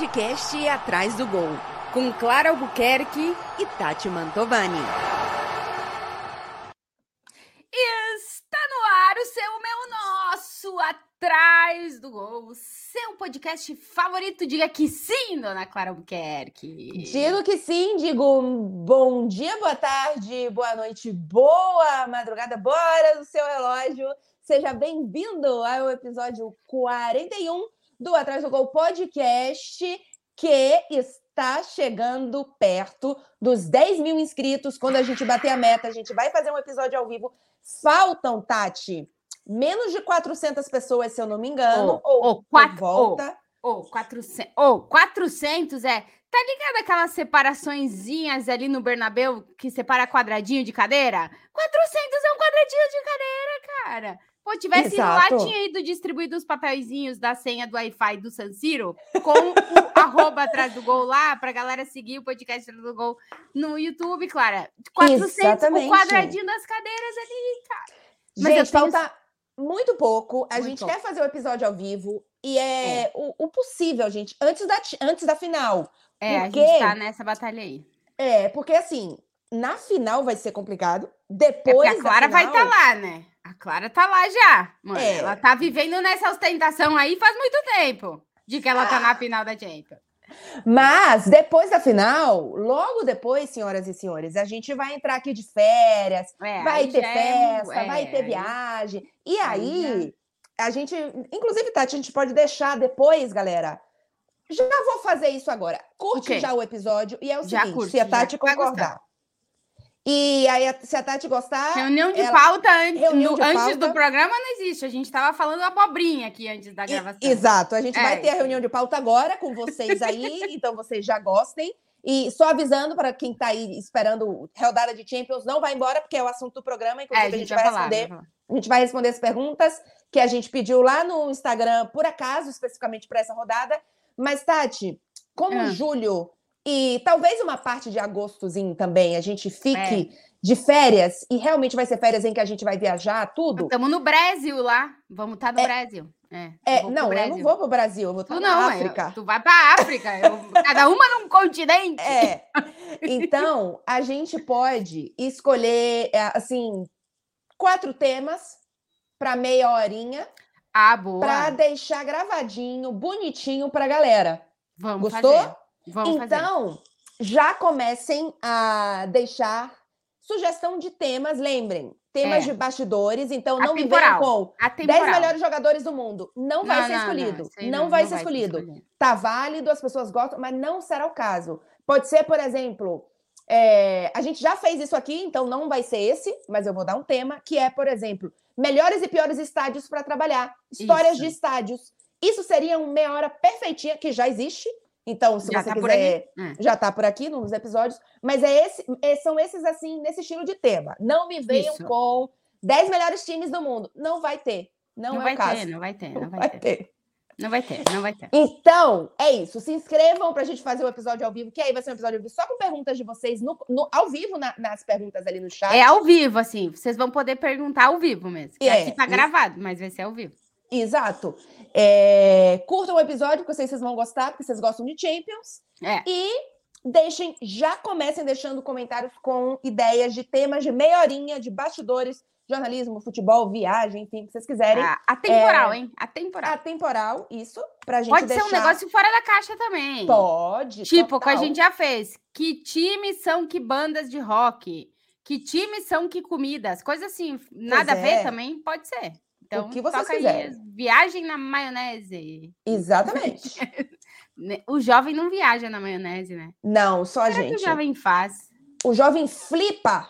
podcast Atrás do Gol, com Clara Albuquerque e Tati Mantovani. Está no ar o seu, meu, nosso Atrás do Gol, seu podcast favorito. Diga que sim, dona Clara Albuquerque. Digo que sim, digo bom dia, boa tarde, boa noite, boa madrugada, bora no seu relógio. Seja bem-vindo ao episódio 41 do Atrás do Gol Podcast, que está chegando perto dos 10 mil inscritos. Quando a gente bater a meta, a gente vai fazer um episódio ao vivo. Faltam, Tati, menos de 400 pessoas, se eu não me engano. ou oh, quatro, volta. Ou oh, 400, oh, 400 é. Tá ligado aquelas separaçõezinhas ali no Bernabéu que separa quadradinho de cadeira? 400 é um quadradinho de cadeira, cara. Pô, tivesse Exato. lá, tinha ido distribuído os papeizinhos da senha do Wi-Fi do San Siro com o arroba atrás do gol lá, pra galera seguir o podcast atrás do gol no YouTube, Clara. 400 Exatamente. o quadradinho das cadeiras ali, cara. Mas gente, tenho... falta muito pouco. A muito gente pouco. quer fazer o episódio ao vivo e é, é. O, o, possível, gente, antes da, antes da final. É, porque... a gente tá nessa batalha aí. É, porque assim, na final vai ser complicado. Depois. É a Clara final... vai estar tá lá, né? A Clara tá lá já. Mano. É. Ela tá vivendo nessa ostentação aí faz muito tempo de que ela tá na final da Champions. Mas depois da final, logo depois, senhoras e senhores, a gente vai entrar aqui de férias, é, vai ter é festa, é, vai ter viagem. E aí, a gente, inclusive, Tati, a gente pode deixar depois, galera. Já vou fazer isso agora. Curte okay. já o episódio e é o já seguinte, curte, se a Tati concordar. E aí, se a Tati gostar. Reunião de ela... pauta antes, Reunião de antes pauta. do programa não existe. A gente estava falando abobrinha aqui antes da gravação. E, exato. A gente é. vai ter a reunião de pauta agora com vocês aí, então vocês já gostem. E só avisando para quem está aí esperando rodada de Champions, não vai embora, porque é o assunto do programa. Inclusive, é, a, gente a gente vai, vai responder. A gente vai responder as perguntas que a gente pediu lá no Instagram, por acaso, especificamente para essa rodada. Mas, Tati, como é. julho e talvez uma parte de agostozinho também a gente fique é. de férias e realmente vai ser férias em que a gente vai viajar, tudo. Estamos no Brasil lá. Vamos estar tá no é, Brasil. É, é eu não, eu não vou para o Brasil, eu vou estar tá na não, África. Eu, tu vai para a África, eu, cada uma num continente. É. Então, a gente pode escolher, é, assim, quatro temas para meia horinha. Ah, boa. Para deixar gravadinho, bonitinho para galera. Vamos Gostou? Fazer. Vamos então, fazer. já comecem a deixar sugestão de temas, lembrem, temas é. de bastidores, então não Atemporal. me venham com Atemporal. 10 melhores jogadores do mundo. Não vai não, ser escolhido. Não, não, não vai, ser, vai escolhido. ser escolhido. Tá válido, as pessoas gostam, mas não será o caso. Pode ser, por exemplo, é, a gente já fez isso aqui, então não vai ser esse, mas eu vou dar um tema, que é, por exemplo, melhores e piores estádios para trabalhar. Histórias isso. de estádios. Isso seria uma meia hora perfeitinha, que já existe, então, se já você tá quiser, hum. já está por aqui nos episódios. Mas é esse, é, são esses assim, nesse estilo de tema. Não me venham Isso. com 10 melhores times do mundo. Não vai ter. Não, não é vai o caso. Ter, não vai ter, não, não vai, ter. ter. Não vai ter, não vai ter. Então, é isso. Se inscrevam para a gente fazer o episódio ao vivo, que aí vai ser um episódio ao vivo só com perguntas de vocês no, no ao vivo na, nas perguntas ali no chat. É ao vivo, assim. Vocês vão poder perguntar ao vivo mesmo. É, aqui tá gravado, mas vai ser ao vivo. Exato. É, curtam o episódio, porque vocês, vocês vão gostar, porque vocês gostam de Champions. É. E deixem, já comecem deixando comentários com ideias de temas de meia horinha, de bastidores, jornalismo, futebol, viagem, enfim, o que vocês quiserem. Ah, atemporal, é, hein? Atemporal. Atemporal, isso, pra gente Pode deixar... ser um negócio fora da caixa também. Pode, Tipo, total. que a gente já fez. Que times são que bandas de rock? Que times são que comidas? Coisas assim, nada pois a ver é. também? Pode ser. Então, o que vocês quiserem. Viagem na maionese. Exatamente. Né, o jovem não viaja na maionese, né? Não, só a gente. Que o jovem faz? O jovem flipa.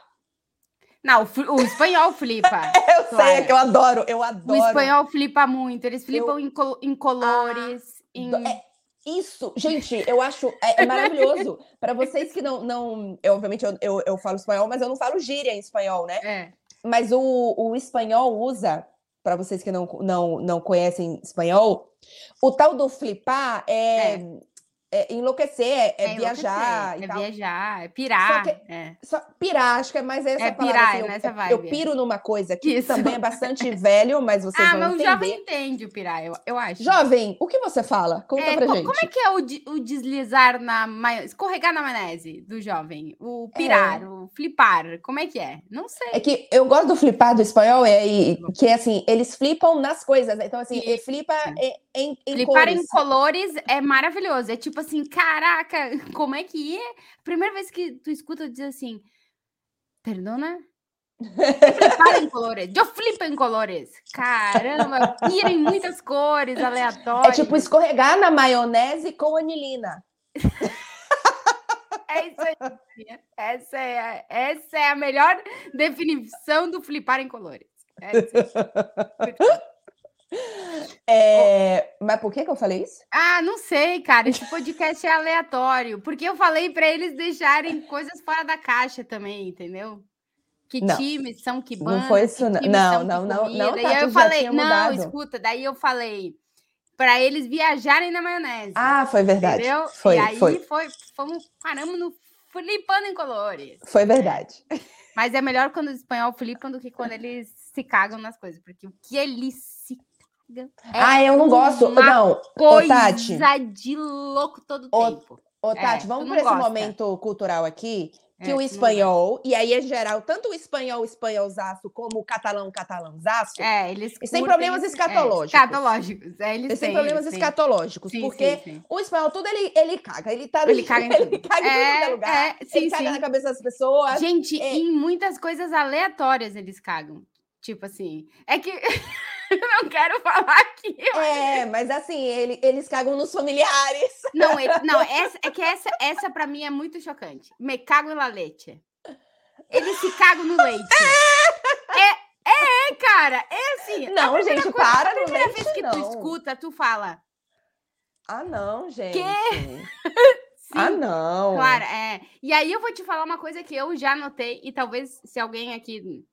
Não, o, o espanhol flipa. eu claro. sei, é que eu adoro, eu adoro. O espanhol flipa muito, eles flipam eu... em, col em, colores. Ah, em... É, isso, gente, eu acho é, é maravilhoso. Para vocês que não. não eu, obviamente, eu, eu, eu, falo espanhol, mas eu não falo gíria em espanhol, né? É. Mas o, o espanhol usa para vocês que não, não, não conhecem espanhol, o tal do flipar é, é. É enlouquecer, é, é, é viajar. É viajar, é pirar. Só que, é. Só, pirar, acho que é mais essa é palavra. Pirar, assim, é nessa eu, vibe. Eu piro numa coisa que Isso. também é bastante velho, mas vocês ah, vão mas entender. Ah, mas o jovem entende o pirar, eu, eu acho. Jovem, o que você fala? Conta é, pra gente. Como é que é o, o deslizar na maionese, escorregar na maionese do jovem? O pirar, é. o flipar, como é que é? Não sei. É que eu gosto do flipar do espanhol, é, que é assim, eles flipam nas coisas, né? Então assim, ele flipa em, em, Flipar cores. em colores é maravilhoso, é tipo assim, caraca, como é que é? Primeira vez que tu escuta dizer assim, perdona? Flipar em colores, eu flipo em colores. Caramba, pira em muitas cores aleatórias. É tipo escorregar na maionese com anilina. É isso aí. Essa é, essa é a melhor definição do flipar em colores. É isso aí. É, mas por que, que eu falei isso? Ah, não sei, cara. Esse podcast é aleatório. Porque eu falei para eles deixarem coisas fora da caixa também, entendeu? Que não, times são que bandas. Não foi isso, não. Não, não, não, não. Tá, aí eu falei, não, escuta, daí eu falei para eles viajarem na maionese. Ah, foi verdade. Entendeu? Foi, e aí foi. foi, fomos, paramos no flipando em colores. Foi verdade. Mas é melhor quando os espanhol flipam do que quando eles se cagam nas coisas, porque o que eles é ah, eu não gosto. Não, coisa Tati. de louco todo o tempo. Ô, Tati, é, vamos para esse momento cultural aqui, que é, o espanhol, e aí é geral, tanto o espanhol espanholzaço como o catalão catalãozaço, é, eles, eles têm problemas escatológicos. É, escatológicos, é, eles, eles têm, problemas eles escatológicos, sim, porque sim, sim. o espanhol tudo ele, ele caga, ele tá ele caga em, ele caga em é, todo lugar, é, ele caga na cabeça das pessoas. Gente, em muitas coisas aleatórias eles cagam. Tipo assim, é que não quero falar aqui. Mas... É, mas assim, ele, eles cagam nos familiares. Não, ele, não essa, é que essa, essa para mim é muito chocante. Me cago na leite. Eles se cagam no leite. É, é, cara, é assim. Não, gente, coisa, para A primeira leite, vez que não. tu escuta, tu fala. Ah, não, gente. Que? Sim, ah, não. Claro, é. E aí eu vou te falar uma coisa que eu já notei, e talvez se alguém aqui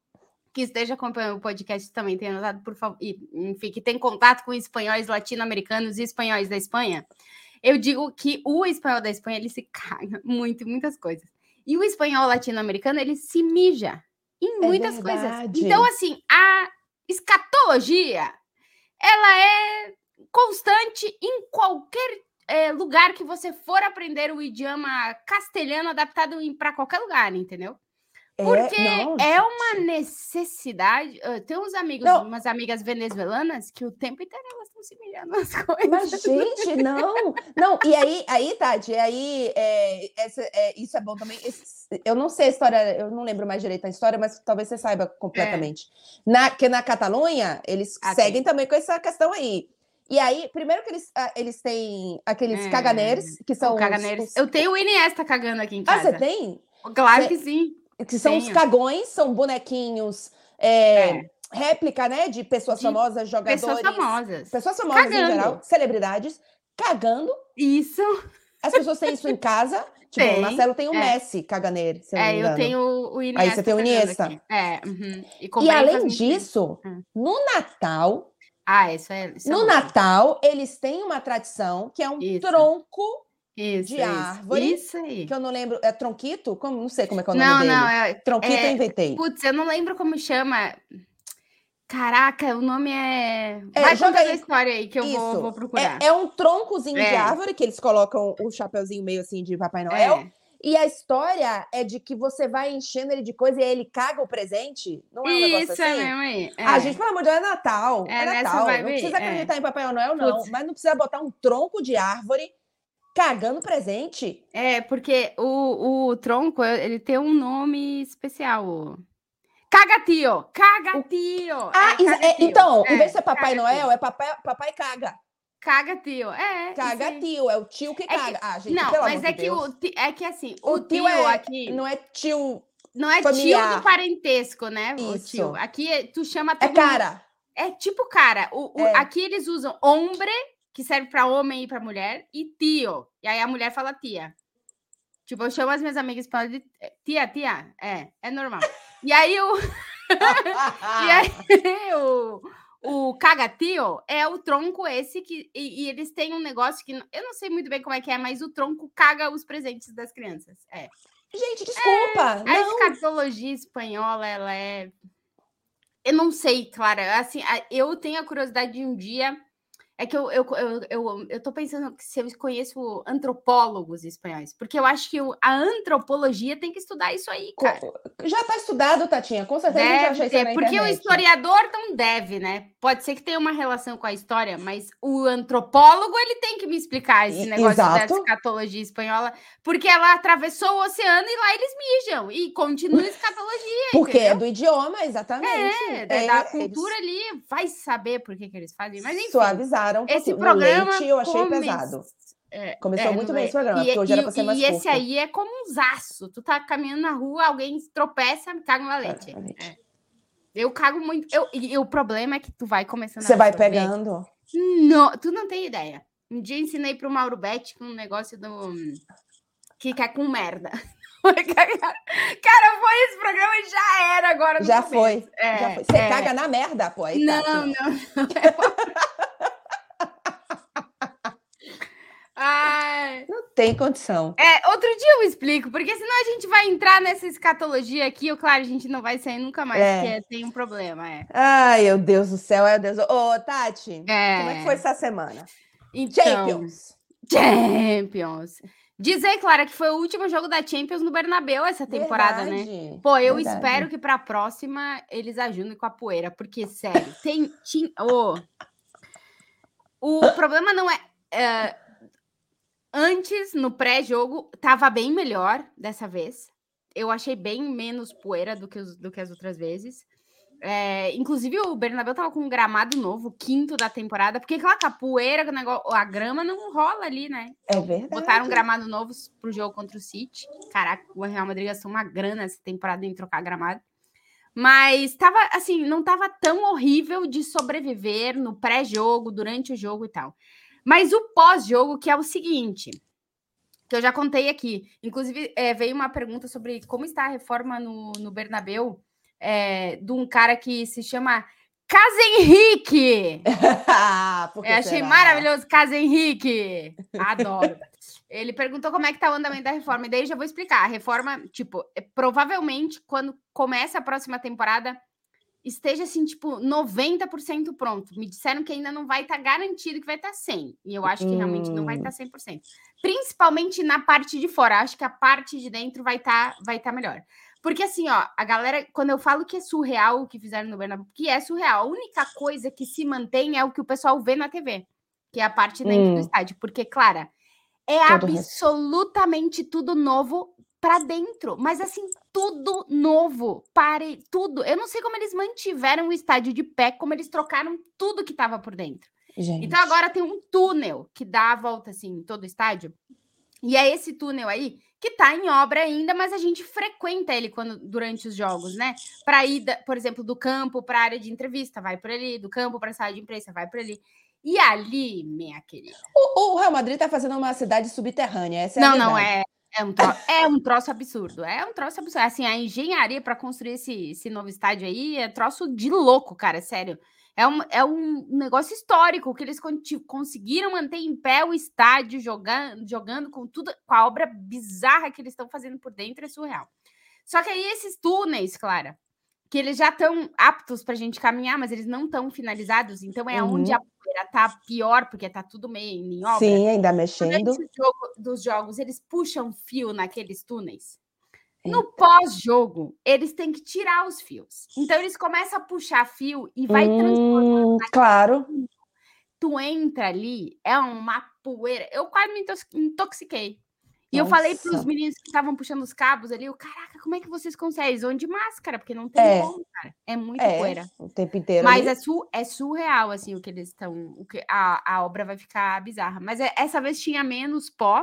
que esteja acompanhando o podcast também tenha notado, por favor, e, enfim, que tem contato com espanhóis latino-americanos e espanhóis da Espanha, eu digo que o espanhol da Espanha ele se caga muito em muitas coisas. E o espanhol latino-americano ele se mija em é muitas é coisas. Então, assim, a escatologia ela é constante em qualquer é, lugar que você for aprender o idioma castelhano adaptado para qualquer lugar, entendeu? É, Porque é, não, é uma necessidade. tem uns amigos, não. umas amigas venezuelanas que o tempo inteiro elas estão se mirando nas coisas. Mas, gente, não. Não, e aí, aí Tati, aí é, essa, é, isso é bom também. Esse, eu não sei a história, eu não lembro mais direito a história, mas talvez você saiba completamente. É. Na, que na Catalunha, eles ah, seguem também com essa questão aí. E aí, primeiro que eles, ah, eles têm aqueles é, caganeres, que são. Os, os... Eu tenho o Iniesta cagando aqui em casa. Ah, você tem? Claro Cê... que sim que são Tenho. os cagões, são bonequinhos. É, é. Réplica, né? De pessoas de famosas, jogadores. Pessoas famosas. Pessoas famosas cagando. em geral, celebridades, cagando. Isso. As pessoas têm isso em casa. Tipo, tem. o Marcelo tem o é. Messi caganeiro. É, eu tenho o Iniesta. Aí você tem o Iniesta. É. Uhum. E, e além disso, hum. no Natal. Ah, isso é. Isso é no Natal, eles têm uma tradição que é um isso. tronco isso, de árvore. Isso aí. Que eu não lembro. É tronquito? Como, não sei como é que é o nome não, dele. Não, é. Tronquito é, eu inventei. Putz, eu não lembro como chama. Caraca, o nome é. é Vai joga aí. a história aí que eu vou, vou, procurar. É, é um troncozinho é. de árvore que eles colocam o um chapeuzinho meio assim de Papai Noel. É. E a história é de que você vai enchendo ele de coisa e aí ele caga o presente. Não é um Isso, negócio assim? é mesmo aí. É. Ah, gente, pelo amor de Deus, é Natal. É, é Natal. Não precisa acreditar em Papai Noel, não. Putz. Mas não precisa botar um tronco de árvore Cagando presente? É, porque o, o tronco, ele tem um nome especial. Cagatio! Cagatio! Ah, é, é, então, é, em vez de ser Papai Noel, é papai, papai caga. Caga tio, é. Caga tio, é o tio que caga. É que, ah, gente, não, mas é que, o, é que assim, o, o tio, tio é, aqui. Não é tio. Não é familiar. tio do parentesco, né? Isso. O tio. Aqui é, tu chama. É cara. É tipo cara. O, o é. Aqui eles usam ombre que serve para homem e para mulher, e tio. E aí a mulher fala tia. Tipo, eu chamo as minhas amigas para de tia, tia. É, é normal. E aí o. e aí o, o cagatio é o tronco esse que. E, e, eles têm um negócio que. Eu não sei muito bem como é que é, mas o tronco caga os presentes das crianças. É. Gente, desculpa. É, a escatologia espanhola, ela é. Eu não sei, Clara. Assim, eu tenho a curiosidade de um dia é que eu, eu, eu, eu, eu tô pensando que se eu conheço antropólogos espanhóis, porque eu acho que a antropologia tem que estudar isso aí, cara. Já tá estudado, Tatinha, com certeza deve a gente ter, Porque internet. o historiador não deve, né? Pode ser que tenha uma relação com a história, mas o antropólogo, ele tem que me explicar esse negócio Exato. da escatologia espanhola, porque ela atravessou o oceano e lá eles mijam, e continua a escatologia, Porque é entendeu? é do idioma, exatamente. É, é da cultura eles... ali, vai saber por que, que eles fazem, mas enfim. Suavizar pesaram. Esse programa. Leite, eu achei come... pesado. É, Começou é, muito bem esse programa, e, porque hoje e, era pra ser mais E curto. esse aí é como um zaço. Tu tá caminhando na rua, alguém tropeça, caga uma leite. É. Eu cago muito. Eu, e, o problema é que tu vai começando Você vai pegando. Não, tu não tem ideia. Um dia ensinei pro Mauro Betti com um negócio do. que quer com merda. Cara, foi esse programa e já era agora. Já foi. É, já foi. Você é. caga na merda, pô. Aí não, tá, não, não. Ai. Não tem condição. É, outro dia eu explico, porque senão a gente vai entrar nessa escatologia aqui, ou claro, a gente não vai sair nunca mais, é. porque tem um problema, é. Ai, meu Deus do céu, meu Deus. Ô, Tati, é. como é que foi essa semana? Então, Champions. Champions. Dizer, Clara, que foi o último jogo da Champions no Bernabéu essa temporada, né? Verdade. né? Pô, eu Verdade. espero que para a próxima eles ajudem com a poeira, porque, sério, tem. Tinha, oh, o problema não é, é Antes, no pré-jogo, tava bem melhor dessa vez. Eu achei bem menos poeira do que, os, do que as outras vezes. É, inclusive, o Bernabéu tava com um gramado novo, quinto da temporada, porque aquela capoeira, o negócio, a grama não rola ali, né? É verdade. Botaram um gramado novo pro jogo contra o City. Caraca, o Real Madrid gastou uma grana essa temporada em trocar gramado. Mas tava assim, não tava tão horrível de sobreviver no pré-jogo, durante o jogo e tal. Mas o pós-jogo, que é o seguinte, que eu já contei aqui. Inclusive, é, veio uma pergunta sobre como está a reforma no, no Bernabeu, é, de um cara que se chama Casa Henrique. Ah, eu achei será? maravilhoso, Casa Henrique. Adoro. Ele perguntou como é que tá o andamento da reforma, e daí já vou explicar. A reforma, tipo, é, provavelmente, quando começa a próxima temporada, esteja assim, tipo, 90% pronto. Me disseram que ainda não vai estar tá garantido que vai estar tá 100. E eu acho que realmente não vai estar tá 100%. Hum. Principalmente na parte de fora. Acho que a parte de dentro vai estar tá, vai tá melhor. Porque assim, ó, a galera, quando eu falo que é surreal o que fizeram no Bernabéu, que é surreal, a única coisa que se mantém é o que o pessoal vê na TV, que é a parte dentro hum. do estádio. Porque, Clara, é Todo absolutamente tudo novo para dentro, mas assim, tudo novo, pare tudo. Eu não sei como eles mantiveram o estádio de pé, como eles trocaram tudo que estava por dentro. Gente. Então agora tem um túnel que dá a volta assim em todo o estádio. E é esse túnel aí que está em obra ainda, mas a gente frequenta ele quando durante os jogos, né? Para ir, por exemplo, do campo para a área de entrevista, vai por ali, do campo para a sala de imprensa, vai por ali. E ali, minha querida. O, o Real Madrid está fazendo uma cidade subterrânea. Essa é não, não é. É um, troço, é um troço absurdo. É um troço absurdo. Assim, a engenharia para construir esse, esse novo estádio aí é troço de louco, cara, sério. É um, é um negócio histórico que eles conseguiram manter em pé o estádio, jogando, jogando com tudo, com a obra bizarra que eles estão fazendo por dentro, é surreal. Só que aí esses túneis, Clara, que eles já estão aptos para a gente caminhar, mas eles não estão finalizados, então é uhum. onde a poeira tá pior, porque tá tudo meio em obra. Sim, ainda mexendo. Jogo, dos jogos, eles puxam fio naqueles túneis. No pós-jogo, eles têm que tirar os fios. Então, eles começam a puxar fio e vai hum, transformando. Claro. Tu entra ali, é uma poeira. Eu quase me intoxiquei. E Nossa. eu falei para os meninos que estavam puxando os cabos ali, eu, caraca, como é que vocês conseguem? Eles vão de máscara, porque não tem é. como, cara. É muito é, poeira. O tempo inteiro. Mas é, su é surreal, assim, o que eles estão. O que a, a obra vai ficar bizarra. Mas é, essa vez tinha menos pó.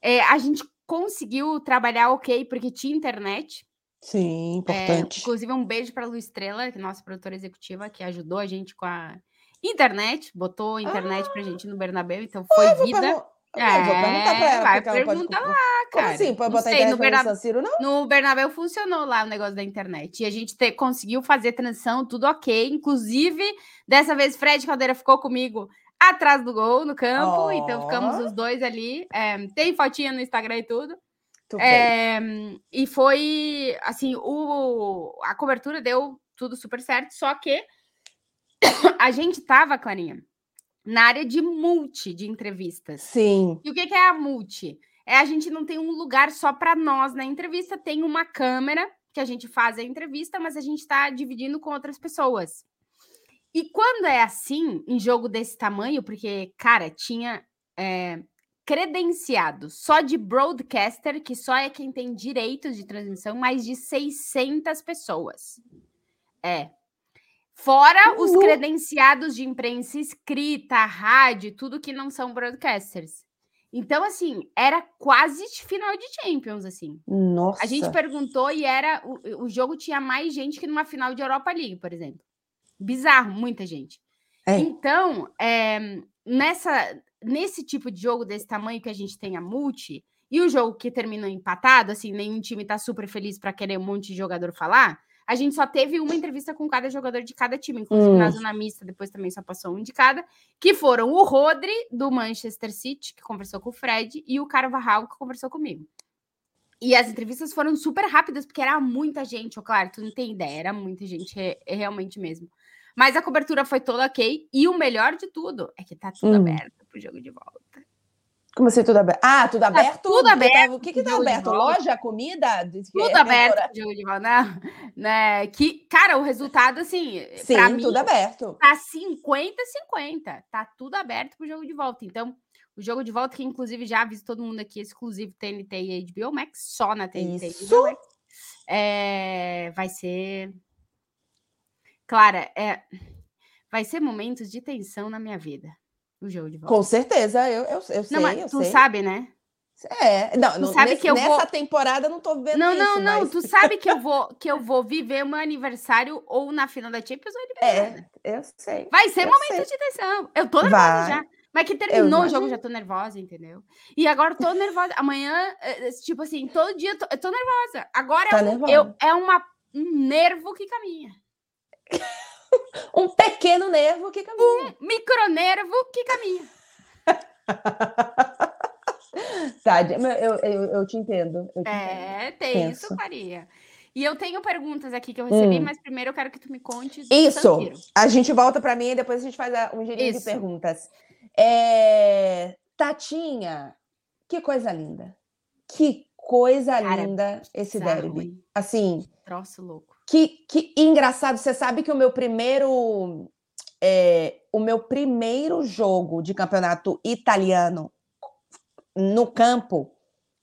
É, a gente conseguiu trabalhar ok, porque tinha internet. Sim, importante. É, inclusive, um beijo para a Lu Estrela, que é nossa produtora executiva, que ajudou a gente com a internet, botou internet ah. pra gente no Bernabéu, então foi vida. É, vou perguntar pra ela. Vai, pergunta ela lá, cara. Como assim? Pode botar sei, internet no, Berna... no Ciro, não? No Bernabéu funcionou lá o negócio da internet. E a gente te... conseguiu fazer transição, tudo ok. Inclusive, dessa vez, Fred Caldeira ficou comigo atrás do gol, no campo. Oh. Então, ficamos os dois ali. É, tem fotinha no Instagram e tudo. É, e foi, assim, o, a cobertura deu tudo super certo, só que a gente tava, Clarinha, na área de multi de entrevistas. Sim. E o que, que é a multi? É a gente não tem um lugar só para nós na entrevista, tem uma câmera que a gente faz a entrevista, mas a gente está dividindo com outras pessoas. E quando é assim, em jogo desse tamanho, porque, cara, tinha é, credenciado só de broadcaster, que só é quem tem direitos de transmissão, mais de 600 pessoas. É, Fora os credenciados de imprensa escrita, rádio, tudo que não são broadcasters. Então, assim, era quase final de Champions, assim. Nossa. A gente perguntou e era. O, o jogo tinha mais gente que numa final de Europa League, por exemplo. Bizarro, muita gente. É. Então, é, nessa, nesse tipo de jogo desse tamanho que a gente tem a multi, e o jogo que terminou empatado, assim, nenhum time tá super feliz para querer um monte de jogador falar. A gente só teve uma entrevista com cada jogador de cada time, inclusive hum. na zona mista, depois também só passou um de cada, que foram o Rodri, do Manchester City, que conversou com o Fred, e o Carvajal, que conversou comigo. E as entrevistas foram super rápidas, porque era muita gente, claro, tu não tem ideia, era muita gente, é, é realmente mesmo. Mas a cobertura foi toda ok, e o melhor de tudo é que tá tudo hum. aberto pro jogo de volta. Como assim, tudo aberto? Ah, tudo tá aberto? Tá tudo aberto. Tava... O que que tá aberto? Loja, comida? Tudo é aberto, jogo de né? né? Que, cara, o resultado, assim, Sim, mim, tudo aberto. Tá 50-50. Tá tudo aberto pro jogo de volta. Então, o jogo de volta, que inclusive já aviso todo mundo aqui, exclusivo TNT e HBO Max, só na TNT Isso. e HBO. É, vai ser... Clara, é... vai ser momentos de tensão na minha vida o jogo de volta. Com certeza, eu, eu, eu sei. Não, mas eu tu sei. sabe, né? É, não, não sabe nesse, que eu nessa vou... temporada não tô vendo Não, isso, não, não, mas... tu sabe que eu vou que eu vou viver meu aniversário ou na final da Champions ou É, eu sei. Vai ser momento sei. de tensão. Eu tô nervosa Vai. já. Mas que terminou o jogo, já tô nervosa, entendeu? E agora tô nervosa. Amanhã, eh, eh, tipo assim, todo dia eu tô, eu tô nervosa. Agora tá eu, eu, é uma, um nervo que caminha. um pequeno nervo que caminha. Um micronervo que caminha. tá, eu, eu, eu, te entendo. Eu te é, entendo. tem Penso. isso, Maria. E eu tenho perguntas aqui que eu recebi, hum. mas primeiro eu quero que tu me conte. Isso. A gente volta para mim e depois a gente faz um girinho isso. de perguntas. É... Tatinha, que coisa linda. Que coisa Cara, linda esse derby. Assim. Troço louco. Que, que engraçado, você sabe que o meu primeiro é, o meu primeiro jogo de campeonato italiano no campo,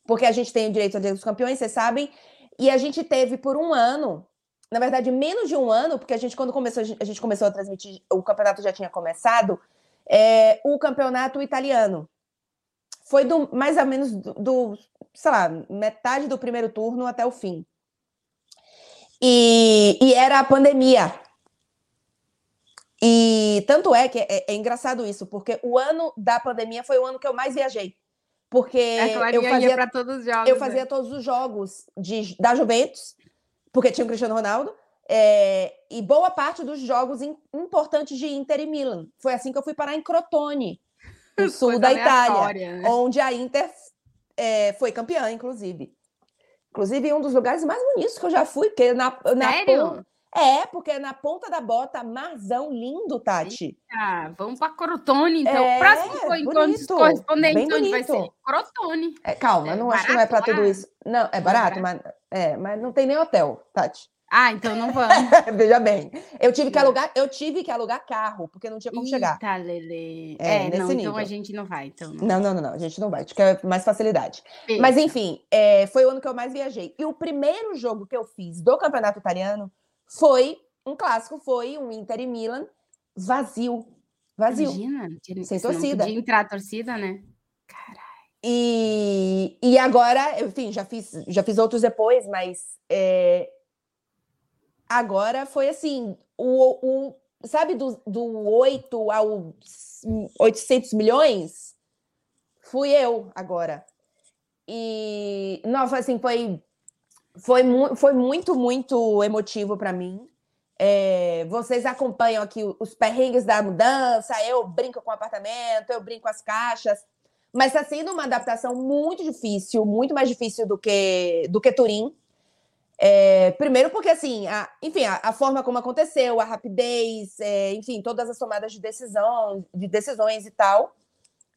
porque a gente tem o direito dos Campeões, vocês sabem, e a gente teve por um ano, na verdade, menos de um ano, porque a gente, quando começou, a gente começou a transmitir, o campeonato já tinha começado, é, o campeonato italiano. Foi do mais ou menos do, do, sei lá, metade do primeiro turno até o fim. E, e era a pandemia. E tanto é que é, é, engraçado isso, porque o ano da pandemia foi o ano que eu mais viajei. Porque é, eu fazia para todos os jogos. Eu fazia né? todos os jogos de, da Juventus, porque tinha o Cristiano Ronaldo, é, e boa parte dos jogos in, importantes de Inter e Milan. Foi assim que eu fui parar em Crotone, no sul da Itália, né? onde a Inter é, foi campeã, inclusive. Inclusive, um dos lugares mais bonitos que eu já fui, porque na, na Sério? É, porque na ponta da bota, marzão lindo, Tati. Ah, vamos para Crotone, então. É, Próximo correspondente Bem bonito. vai ser Crotone. É, calma, é, não acho que não é para tudo isso. Não, é barato, mas, é, mas não tem nem hotel, Tati. Ah, então não vamos. Veja bem, eu tive que alugar, eu tive que alugar carro, porque não tinha como Eita, chegar. Lele. É, é não, nível. então a gente não vai. Então não. não, não, não, não, a gente não vai, a gente quer mais facilidade. Eita. Mas enfim, é, foi o ano que eu mais viajei. E o primeiro jogo que eu fiz do Campeonato Italiano foi um clássico, foi um Inter e Milan vazio. Vazio. Imagina, sem torcida. Não entrar a torcida, né? Caralho. E, e agora, enfim, já fiz, já fiz outros depois, mas é, Agora foi assim, o, o sabe do, do 8 ao 800 milhões? fui eu agora. E, nossa, assim, foi, foi, foi muito, muito emotivo para mim. É, vocês acompanham aqui os perrengues da mudança, eu brinco com o apartamento, eu brinco com as caixas, mas está sendo uma adaptação muito difícil, muito mais difícil do que, do que Turim. É, primeiro porque, assim, a, enfim, a, a, forma como aconteceu, a rapidez, é, enfim, todas as tomadas de decisão, de decisões e tal.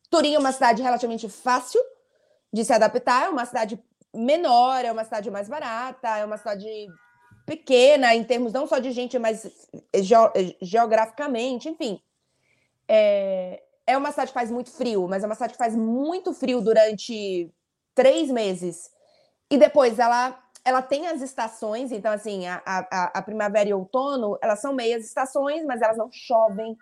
Turim é uma cidade relativamente fácil de se adaptar, é uma cidade menor, é uma cidade mais barata, é uma cidade pequena em termos não só de gente, mas geograficamente, enfim. É, é uma cidade que faz muito frio, mas é uma cidade que faz muito frio durante três meses. E depois ela ela tem as estações, então assim, a, a, a primavera e outono, elas são meias estações, mas elas não chovem,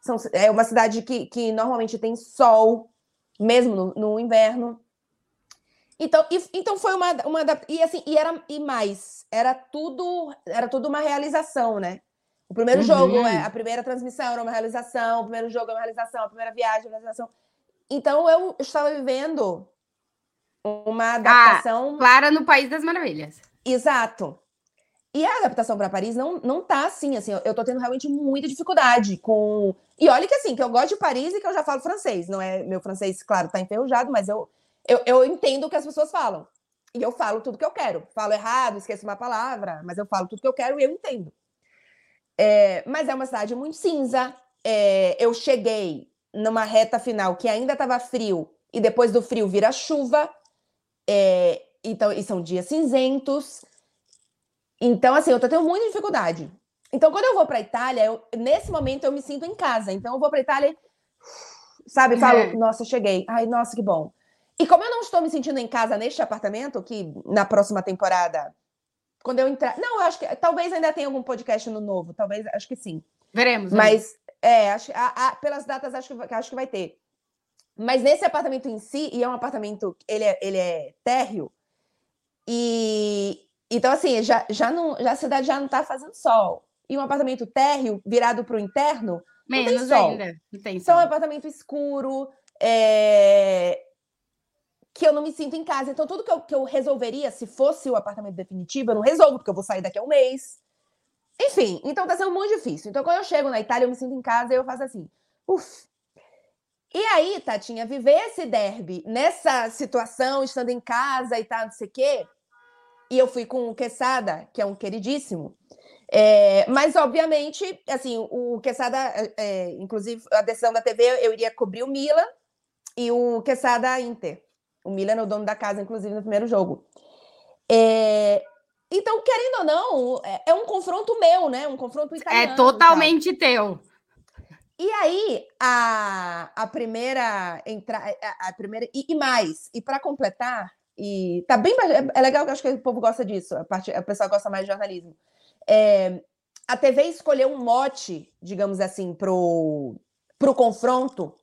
são, é uma cidade que, que normalmente tem sol, mesmo no, no inverno. Então, e, então foi uma, uma e assim e era e mais era tudo era tudo uma realização, né? O primeiro uhum. jogo, é, a primeira transmissão era uma realização, o primeiro jogo é uma realização, a primeira viagem é uma realização. Então eu estava vivendo uma adaptação. Ah, Clara no País das Maravilhas. Exato. E a adaptação para Paris não, não tá assim, assim, eu, eu tô tendo realmente muita dificuldade com. E olha que assim, que eu gosto de Paris e que eu já falo francês, não é? Meu francês, claro, tá enferrujado, mas eu, eu, eu entendo o que as pessoas falam. E eu falo tudo que eu quero. Falo errado, esqueço uma palavra, mas eu falo tudo que eu quero e eu entendo. É, mas é uma cidade muito cinza. É, eu cheguei numa reta final que ainda estava frio, e depois do frio vira chuva. É, então, e são dias cinzentos. Então, assim, eu tô tendo muita dificuldade. Então, quando eu vou para Itália, eu, nesse momento eu me sinto em casa. Então, eu vou para Itália, sabe, falo, é. nossa, cheguei. Ai, nossa, que bom. E como eu não estou me sentindo em casa neste apartamento, que na próxima temporada, quando eu entrar. Não, eu acho que talvez ainda tenha algum podcast no novo, talvez, acho que sim. Veremos. Mas, é, acho, a, a, pelas datas, acho que, acho que vai ter. Mas nesse apartamento em si, e é um apartamento, ele é, ele é térreo, e então, assim, já, já, não, já a cidade já não está fazendo sol. E um apartamento térreo virado para o interno, Menos não tem sol. ainda. Não tem sol. Então, é um apartamento escuro, é... que eu não me sinto em casa. Então, tudo que eu, que eu resolveria, se fosse o apartamento definitivo, eu não resolvo, porque eu vou sair daqui a um mês. Enfim, então tá sendo muito difícil. Então, quando eu chego na Itália, eu me sinto em casa e eu faço assim, uff. E aí, Tatinha, viver esse derby nessa situação, estando em casa e tal, não sei o quê, e eu fui com o Quesada, que é um queridíssimo. É, mas, obviamente, assim, o Quesada, é, é, inclusive, a decisão da TV, eu iria cobrir o Milan e o Quesada Inter. O Milan é o dono da casa, inclusive, no primeiro jogo. É, então, querendo ou não, é, é um confronto meu, né? Um confronto é italiano. É totalmente teu. E aí, a, a primeira entrada, a, a, primeira e, e mais, e para completar, e tá bem. É, é legal que acho que o povo gosta disso, a, parte, a pessoa gosta mais de jornalismo. É, a TV escolheu um mote, digamos assim, pro, pro confronto,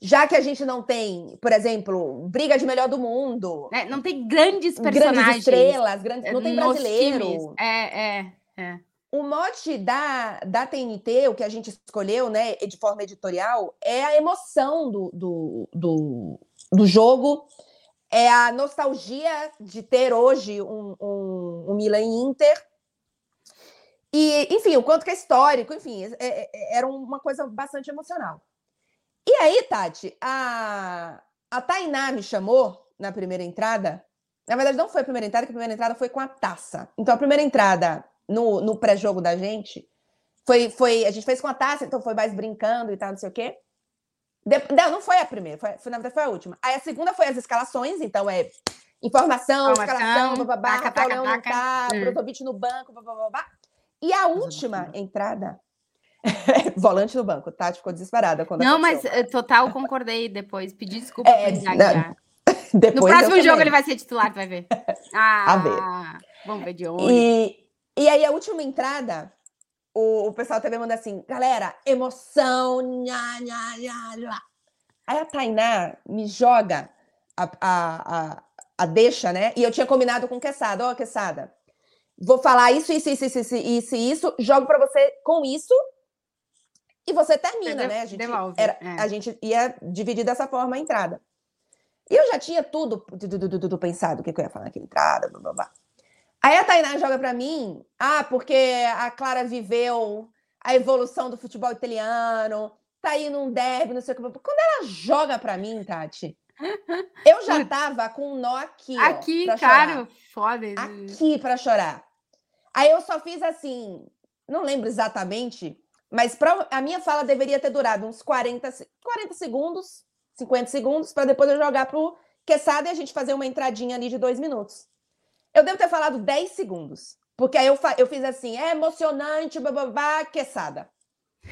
já que a gente não tem, por exemplo, briga de melhor do mundo. É, não tem grandes personagens. Grandes estrelas, grandes, não tem brasileiro. É, é, é. O mote da, da TNT, o que a gente escolheu, né, de forma editorial, é a emoção do, do, do, do jogo é a nostalgia de ter hoje um, um, um Milan Inter. E, enfim, o quanto que é histórico, enfim, é, é, é, era uma coisa bastante emocional. E aí, Tati, a, a Tainá me chamou na primeira entrada. Na verdade, não foi a primeira entrada, a primeira entrada foi com a taça. Então, a primeira entrada no, no pré-jogo da gente foi, foi. A gente fez com a taça, então foi mais brincando e tal, não sei o quê. De... Não, não foi a primeira, foi, foi, na verdade foi a última. Aí a segunda foi as escalações, então é informação, Informação escalação, bababá, Napoleão não tá, hum. Brozovic no banco, bababá. E a última entrada, volante no banco, tá? Ficou desesperada quando Não, mas eh, total concordei depois, pedi desculpa é, Depois no próximo jogo ele vai ser titular, vai ver. Ah, a ver. Vamos ver de onde. E, e aí a última entrada o, o pessoal também manda assim, galera, emoção, nha, nha, nha, nha. Aí a Tainá me joga a, a, a, a deixa, né? E eu tinha combinado com o Quesada, ó, oh, Quesada, vou falar isso, isso, isso, isso, isso, isso, isso jogo para você com isso e você termina, você né? A gente, devolve, era, é. a gente ia dividir dessa forma a entrada. E eu já tinha tudo, tudo, tudo, pensado, o que, que eu ia falar naquela entrada, blá, blá, blá. Aí a Tainá joga para mim, ah, porque a Clara viveu a evolução do futebol italiano, tá aí num derby, não sei o que. Quando ela joga para mim, Tati, eu já tava com um nó aqui, ó, Aqui, cara, foda. Aqui para chorar. Aí eu só fiz assim, não lembro exatamente, mas pra, a minha fala deveria ter durado uns 40, 40 segundos, 50 segundos, para depois eu jogar pro Quesada e a gente fazer uma entradinha ali de dois minutos. Eu devo ter falado 10 segundos. Porque aí eu, eu fiz assim, é emocionante, bababá, Quesada.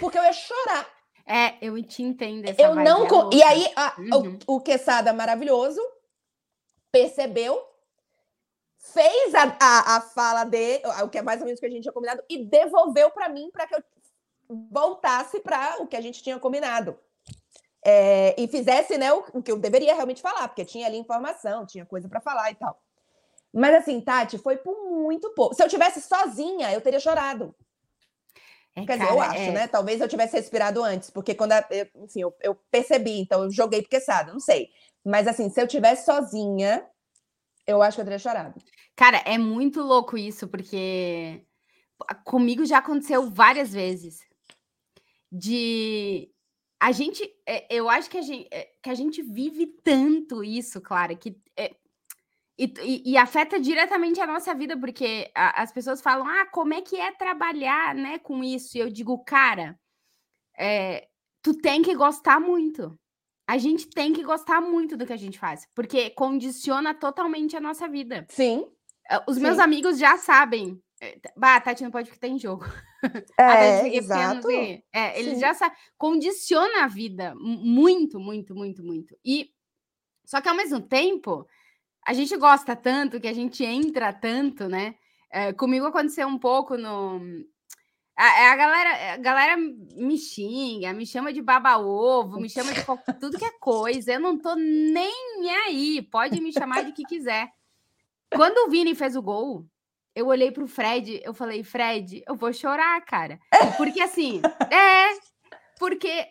Porque eu ia chorar. É, eu te entendo. eu não. E aí, a, uhum. o, o Quesada maravilhoso percebeu, fez a, a, a fala dele, o que é mais ou menos o que a gente tinha combinado, e devolveu para mim para que eu voltasse para o que a gente tinha combinado. É, e fizesse né, o, o, que eu deveria realmente falar, porque tinha ali informação, tinha coisa para falar e tal. Mas assim, Tati, foi por muito pouco. Se eu tivesse sozinha, eu teria chorado. É, Quer cara, dizer, eu acho, é... né? Talvez eu tivesse respirado antes, porque quando, eu, enfim, eu, eu, percebi, então eu joguei porque sabe, não sei. Mas assim, se eu tivesse sozinha, eu acho que eu teria chorado. Cara, é muito louco isso, porque comigo já aconteceu várias vezes de a gente, é, eu acho que a gente, é, que a gente vive tanto isso, claro, que é, e, e, e, afeta diretamente a nossa vida, porque a, as pessoas falam, ah, como é que é trabalhar, né, com isso? E eu digo, cara, é, tu tem que gostar muito. A gente tem que gostar muito do que a gente faz, porque condiciona totalmente a nossa vida. Sim. Os meus amigos já sabem é, bah, Tati não pode ficar em jogo. É, exato. É, eles Sim. já sabem. Condiciona a vida muito, muito, muito, muito. E só que ao mesmo tempo, a gente gosta tanto que a gente entra tanto, né? É, comigo aconteceu um pouco no. A, é, a, galera, a galera me xinga, me chama de baba-ovo, me chama de tudo que é coisa. Eu não tô nem aí. Pode me chamar de que quiser. Quando o Vini fez o gol, eu olhei pro Fred, eu falei, Fred, eu vou chorar, cara. Porque assim, é. Porque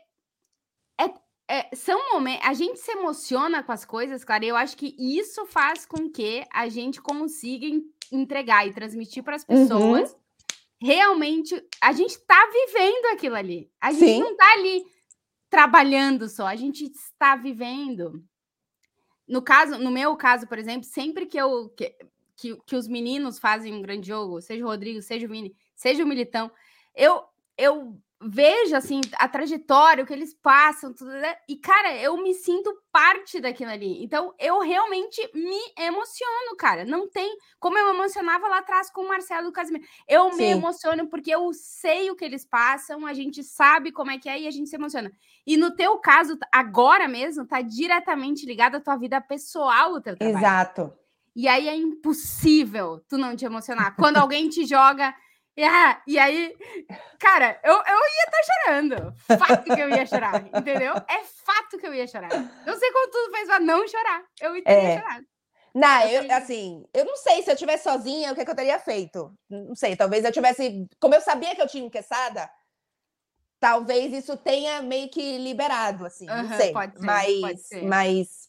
é, são momentos. A gente se emociona com as coisas, cara. E eu acho que isso faz com que a gente consiga entregar e transmitir para as uhum. pessoas. Uhum. Realmente, a gente tá vivendo aquilo ali. A gente Sim. não tá ali trabalhando só, a gente está vivendo. No caso, no meu caso, por exemplo, sempre que eu que, que, que os meninos fazem um grande jogo, seja o Rodrigo, seja o Vini, seja o Militão, eu, eu vejo assim a trajetória, o que eles passam, tudo, né? e cara, eu me sinto parte daquilo ali. Então, eu realmente me emociono, cara. Não tem como eu me emocionava lá atrás com o Marcelo Casimiro. Eu Sim. me emociono porque eu sei o que eles passam, a gente sabe como é que é e a gente se emociona. E no teu caso, agora mesmo, tá diretamente ligado à tua vida pessoal, o teu trabalho. Exato. E aí é impossível tu não te emocionar. Quando alguém te joga. Ah, e aí, cara, eu, eu ia estar tá chorando. Fato que eu ia chorar, entendeu? É fato que eu ia chorar. Eu sei como tudo fez pra não chorar. Eu teria é. chorado. Não, eu, assim, eu não sei se eu tivesse sozinha, o que, é que eu teria feito. Não sei, talvez eu tivesse. Como eu sabia que eu tinha enqueçada, talvez isso tenha meio que liberado, assim, uhum, não sei. Pode ser, mas, pode ser. mas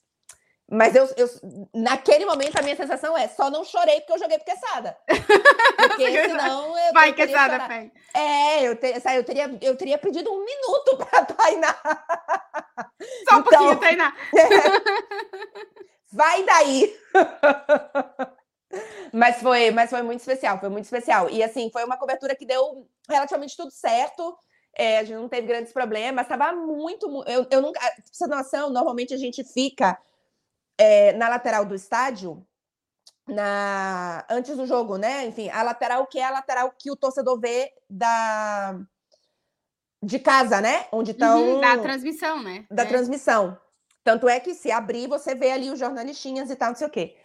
mas eu, eu, naquele momento, a minha sensação é só não chorei porque eu joguei pro Quesada. Porque senão eu. Vai, Quesada, É, eu, te, eu, teria, eu teria pedido um minuto pra Tainá. Só um então, pouquinho, Tainá. É, vai daí. mas, foi, mas foi muito especial, foi muito especial. E assim, foi uma cobertura que deu relativamente tudo certo. É, a gente não teve grandes problemas, estava muito. Eu, eu nunca. Pra você ter noção, normalmente a gente fica é, na lateral do estádio, na antes do jogo, né? Enfim, a lateral que é a lateral que o torcedor vê da de casa, né? Onde estão uhum, da transmissão, né? Da é. transmissão. Tanto é que se abrir, você vê ali os jornalistinhas e tal, não sei o quê.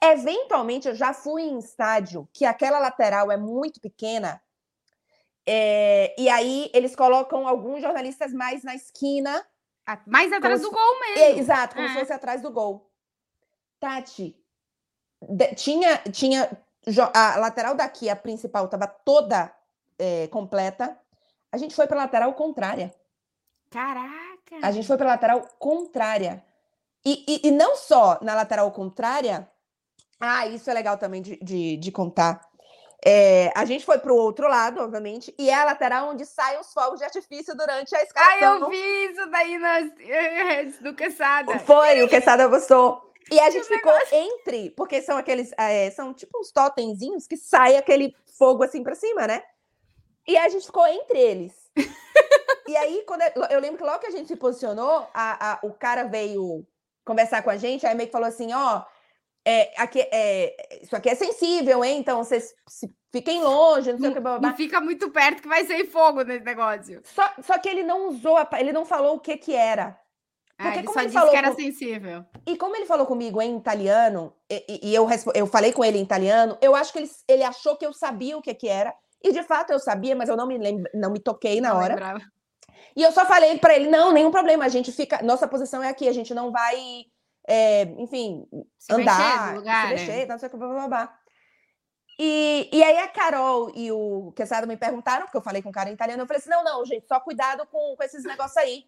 Eventualmente, eu já fui em estádio que aquela lateral é muito pequena. É, e aí eles colocam alguns jornalistas mais na esquina. Mais atrás do gol mesmo. É, exato, como é. se fosse atrás do gol. Tati, tinha, tinha a lateral daqui, a principal, estava toda é, completa. A gente foi para a lateral contrária. Caraca! A gente foi para a lateral contrária. E, e, e, não só na lateral contrária. Ah, isso é legal também de, de, de contar. É, a gente foi para o outro lado, obviamente, e é a lateral onde saem os fogos de artifício durante a escalação. Ah, eu vi isso daí nas do Quesada. Foi, o Quesada gostou. E a gente ficou negócio. entre, porque são aqueles, é, são tipo uns totemzinhos que sai aquele fogo assim para cima, né? E a gente ficou entre eles. e aí, quando eu, eu, lembro que logo que a gente se posicionou, a, a, o cara veio conversar com a gente, aí meio que falou assim, ó, oh, é, aqui, é, isso aqui é sensível, hein? Então vocês fiquem longe, não sei não, o que. Blá, blá. Não fica muito perto que vai sair fogo nesse negócio. Só, só que ele não usou, ele não falou o que que era. Porque ah, ele só ele disse que era com... sensível. E como ele falou comigo em italiano, e, e eu, eu falei com ele em italiano, eu acho que ele, ele achou que eu sabia o que que era. E de fato eu sabia, mas eu não me lembro, não me toquei na não hora. Lembrava. E eu só falei para ele: não, nenhum problema, a gente fica. Nossa posição é aqui, a gente não vai é, enfim, se andar, lugar, se mexer, né? não sei o que, blá, blá, blá. E, e aí a Carol e o Quesada me perguntaram, porque eu falei com o cara em italiano, eu falei assim, não, não, gente, só cuidado com, com esses negócios aí,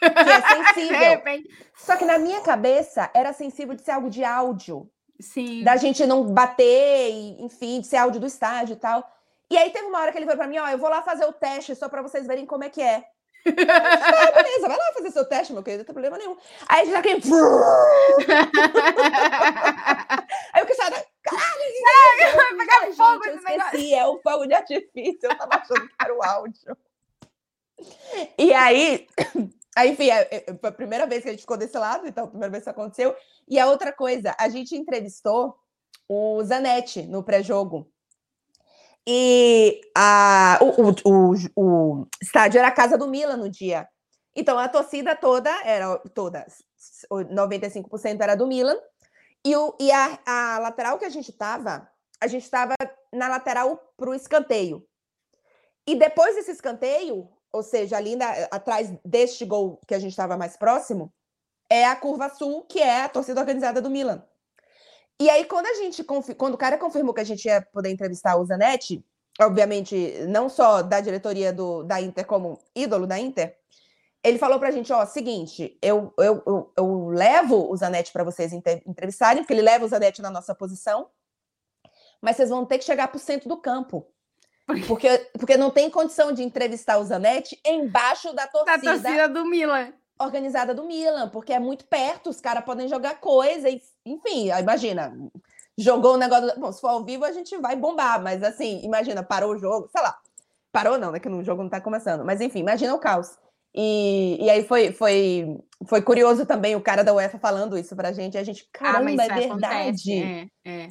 que é sensível. só que na minha cabeça era sensível de ser algo de áudio. Sim. Da gente não bater, e, enfim, de ser áudio do estádio e tal. E aí teve uma hora que ele falou para mim, ó, eu vou lá fazer o teste só para vocês verem como é que é. ah, beleza, vai lá fazer seu teste, meu querido, não tem problema nenhum. Aí gente já quem. Aí o que sai. Caralho! Vai pegar fogo eu esqueci, é o fogo de artifício. Eu tava achando que era o áudio. E aí, aí enfim, é, é, foi a primeira vez que a gente ficou desse lado, então a primeira vez que isso aconteceu. E a outra coisa, a gente entrevistou o Zanetti no pré-jogo. E a, o, o, o, o estádio era a casa do Milan no dia. Então a torcida toda era toda, 95% era do Milan. E, o, e a, a lateral que a gente estava, a gente estava na lateral para o escanteio. E depois desse escanteio, ou seja, ali na, atrás deste gol que a gente estava mais próximo, é a curva sul, que é a torcida organizada do Milan. E aí, quando a gente quando o cara confirmou que a gente ia poder entrevistar o Zanetti, obviamente, não só da diretoria do, da Inter como ídolo da Inter, ele falou pra gente, ó, seguinte, eu, eu, eu, eu levo o Zanetti para vocês entrevistarem, porque ele leva o Zanetti na nossa posição, mas vocês vão ter que chegar pro centro do campo. Porque, porque não tem condição de entrevistar o Zanetti embaixo da torcida. Da torcida do Milan organizada do Milan, porque é muito perto, os caras podem jogar coisa, e, enfim, imagina, jogou o negócio. Bom, se for ao vivo, a gente vai bombar, mas assim, imagina, parou o jogo, sei lá. Parou não, né? Que o jogo não tá começando. Mas enfim, imagina o caos. E, e aí foi, foi, foi curioso também o cara da UEFA falando isso pra gente. A gente, caramba, ah, é verdade. É, é.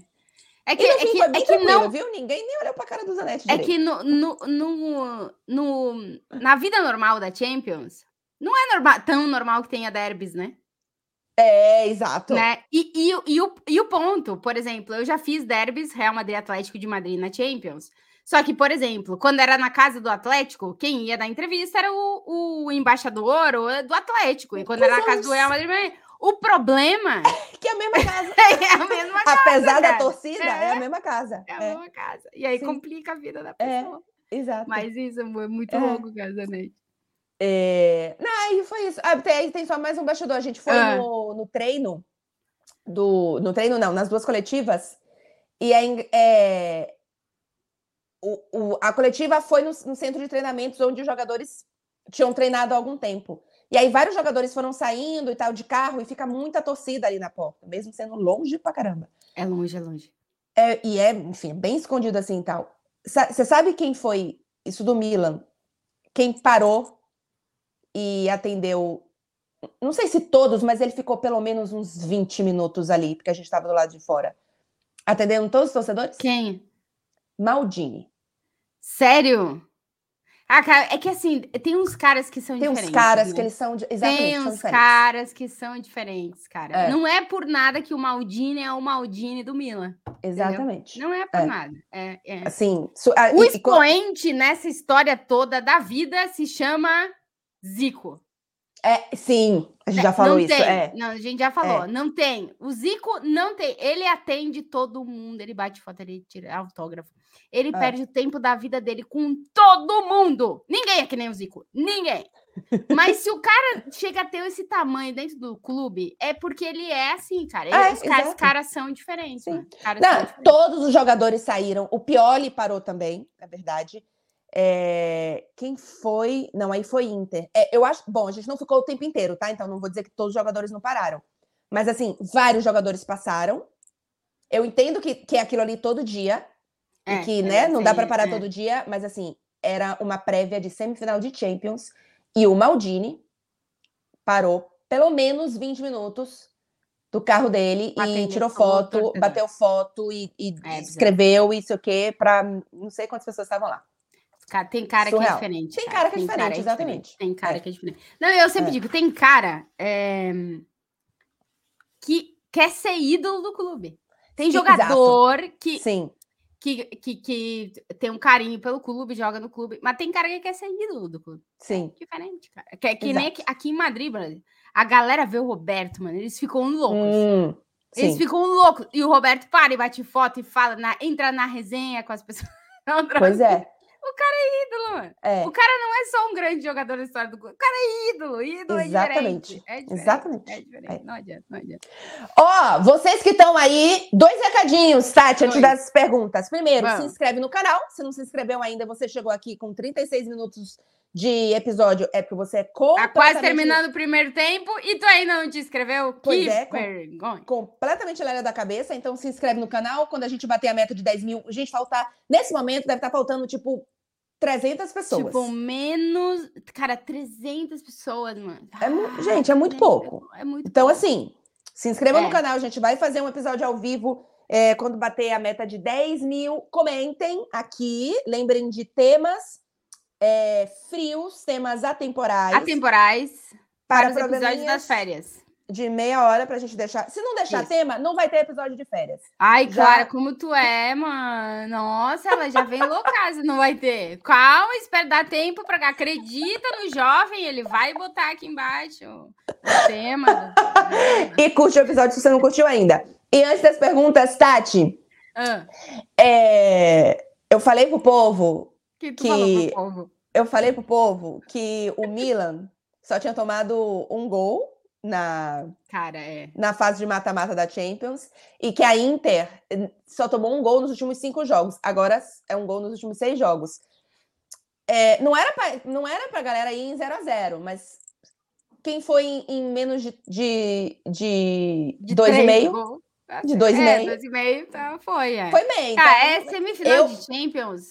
É que, é que, é que não, viu? Ninguém nem olhou pra cara do Zanetti. É que no, no, no, no, na vida normal da Champions, não é normal, tão normal que tenha derbys, né? É, exato. Né? E, e, e, o, e o ponto, por exemplo, eu já fiz derbys Real Madrid Atlético de Madrid na Champions. Só que, por exemplo, quando era na casa do Atlético, quem ia dar entrevista era o, o embaixador do Atlético. E quando pois era na casa do Real Madrid, o problema. que é a mesma casa. é a mesma casa. Apesar da torcida, é, é, a mesma casa. É a é. mesma casa. E aí Sim. complica a vida da é, pessoa. Exato. Mas isso é muito é. louco, casamento. É... Não, aí foi isso. Ah, tem, tem só mais um bastidor. A gente foi ah. no, no, treino do. No treino, não, nas duas coletivas. E aí, é... o, o, a coletiva foi no, no, centro de treinamentos onde os jogadores tinham treinado há algum tempo. E aí vários jogadores foram saindo e tal de carro e fica muita torcida ali na porta, mesmo sendo longe pra caramba. É longe, é longe. É, e é, enfim, bem escondido assim e tal. Você sabe quem foi isso do Milan? Quem parou e atendeu, não sei se todos, mas ele ficou pelo menos uns 20 minutos ali, porque a gente estava do lado de fora. Atendendo todos os torcedores? Quem? Maldini. Sério? Ah, cara, é que assim, tem uns caras que são tem diferentes. Tem uns caras né? que eles são. Exatamente, tem uns caras que são diferentes, cara. É. Não é por nada que o Maldini é o Maldini do Milan. Exatamente. Entendeu? Não é por é. nada. É, é. Assim, o expoente e, nessa história toda da vida se chama Zico. É, sim, a gente já falou não isso. Tem. É. Não, a gente já falou, é. não tem. O Zico não tem. Ele atende todo mundo, ele bate foto, ele tira autógrafo. Ele é. perde o tempo da vida dele com todo mundo. Ninguém é que nem o Zico. Ninguém. Mas se o cara chega a ter esse tamanho dentro do clube, é porque ele é assim, cara. É, os caras, caras são diferentes. Não, são diferentes. Todos os jogadores saíram. O Pioli parou também, é verdade. É... Quem foi? Não, aí foi Inter. É, eu acho. Bom, a gente não ficou o tempo inteiro, tá? Então não vou dizer que todos os jogadores não pararam. Mas assim, vários jogadores passaram. Eu entendo que, que é aquilo ali todo dia. É, e que, né, não dá para parar é. todo dia, mas assim, era uma prévia de semifinal de Champions e o Maldini parou pelo menos 20 minutos do carro dele e tirou foto, bateu foto e, e é, escreveu isso o quê para não sei quantas pessoas estavam lá. Tem cara Surreal. que é diferente. Tem cara, que é diferente, é exatamente. Tem cara é. que é diferente. Não, eu sempre é. digo, tem cara é, que quer ser ídolo do clube. Tem jogador Exato. que Sim que, que, que tem um carinho pelo clube, joga no clube, mas tem cara que quer ser ídolo do clube. É Sim. É diferente, cara. Que, que nem aqui, aqui, em Madrid, mano, a galera vê o Roberto, mano, eles ficam loucos. Hum, eles ficam loucos. E o Roberto para e bate foto e fala, na, entra na resenha com as pessoas. Pois é. O cara é ídolo, mano. É. O cara não é só um grande jogador da história do clube. O cara é ídolo. Ídolo Exatamente. é diferente. É Exatamente. É diferente. É. Não adianta, não adianta. Ó, vocês que estão aí, dois recadinhos, Tati, antes das perguntas. Primeiro, Vamos. se inscreve no canal. Se não se inscreveu ainda, você chegou aqui com 36 minutos de episódio é porque você é completamente... Tá quase terminando o primeiro tempo e tu ainda não te inscreveu? Pois que é, vergonha. completamente lera da cabeça. Então se inscreve no canal. Quando a gente bater a meta de 10 mil, a gente faltar... Nesse momento deve estar faltando, tipo, 300 pessoas. Tipo, menos... Cara, 300 pessoas, mano. É, gente, é muito pouco. É muito Então, pouco. assim, se inscreva é. no canal. A gente vai fazer um episódio ao vivo é, quando bater a meta de 10 mil. Comentem aqui. Lembrem de temas é, frios, temas atemporais. Atemporais para, para os episódios das férias. De meia hora pra gente deixar. Se não deixar Isso. tema, não vai ter episódio de férias. Ai, já... Clara, como tu é, mano. Nossa, ela já vem loucasa, não vai ter. Calma, espera dar tempo para acredita no jovem, ele vai botar aqui embaixo o tema. e curte o episódio se você não curtiu ainda. E antes das perguntas, Tati, ah. é... eu falei pro povo que, tu que falou pro povo? eu falei pro povo que o Milan só tinha tomado um gol na cara é. na fase de mata-mata da Champions e que a Inter só tomou um gol nos últimos cinco jogos. Agora é um gol nos últimos seis jogos. É, não era pra, não era para galera ir em 0 a 0 mas quem foi em, em menos de de, de, de dois e meio? de dois é, e meio. dois e meio tá, foi é. foi bem tá, então, é semifinal eu, de Champions?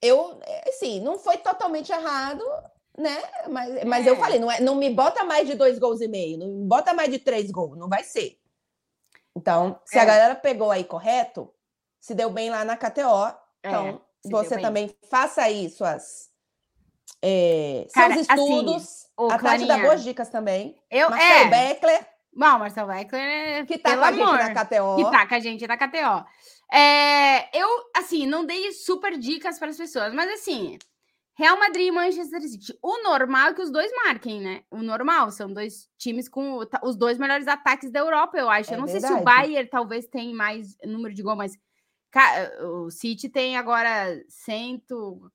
eu, assim, não foi totalmente errado, né? Mas, mas é. eu falei, não, é, não me bota mais de dois gols e meio, não me bota mais de três gols, não vai ser. Então, se é. a galera pegou aí correto, se deu bem lá na KTO, é, então você também faça aí suas é, Cara, seus assim, estudos. Assim, a Tati dá boas dicas também. Eu, Marcelo é. Beckler. Bom, Marcelo Beckler é. Que tá com a gente na KTO. Que tá com a gente na KTO. É, eu, assim, não dei super dicas para as pessoas, mas assim, Real Madrid e Manchester City. O normal é que os dois marquem, né? O normal são dois times com os dois melhores ataques da Europa, eu acho. É eu não verdade. sei se o Bayern talvez tem mais número de gol, mas o City tem agora 100,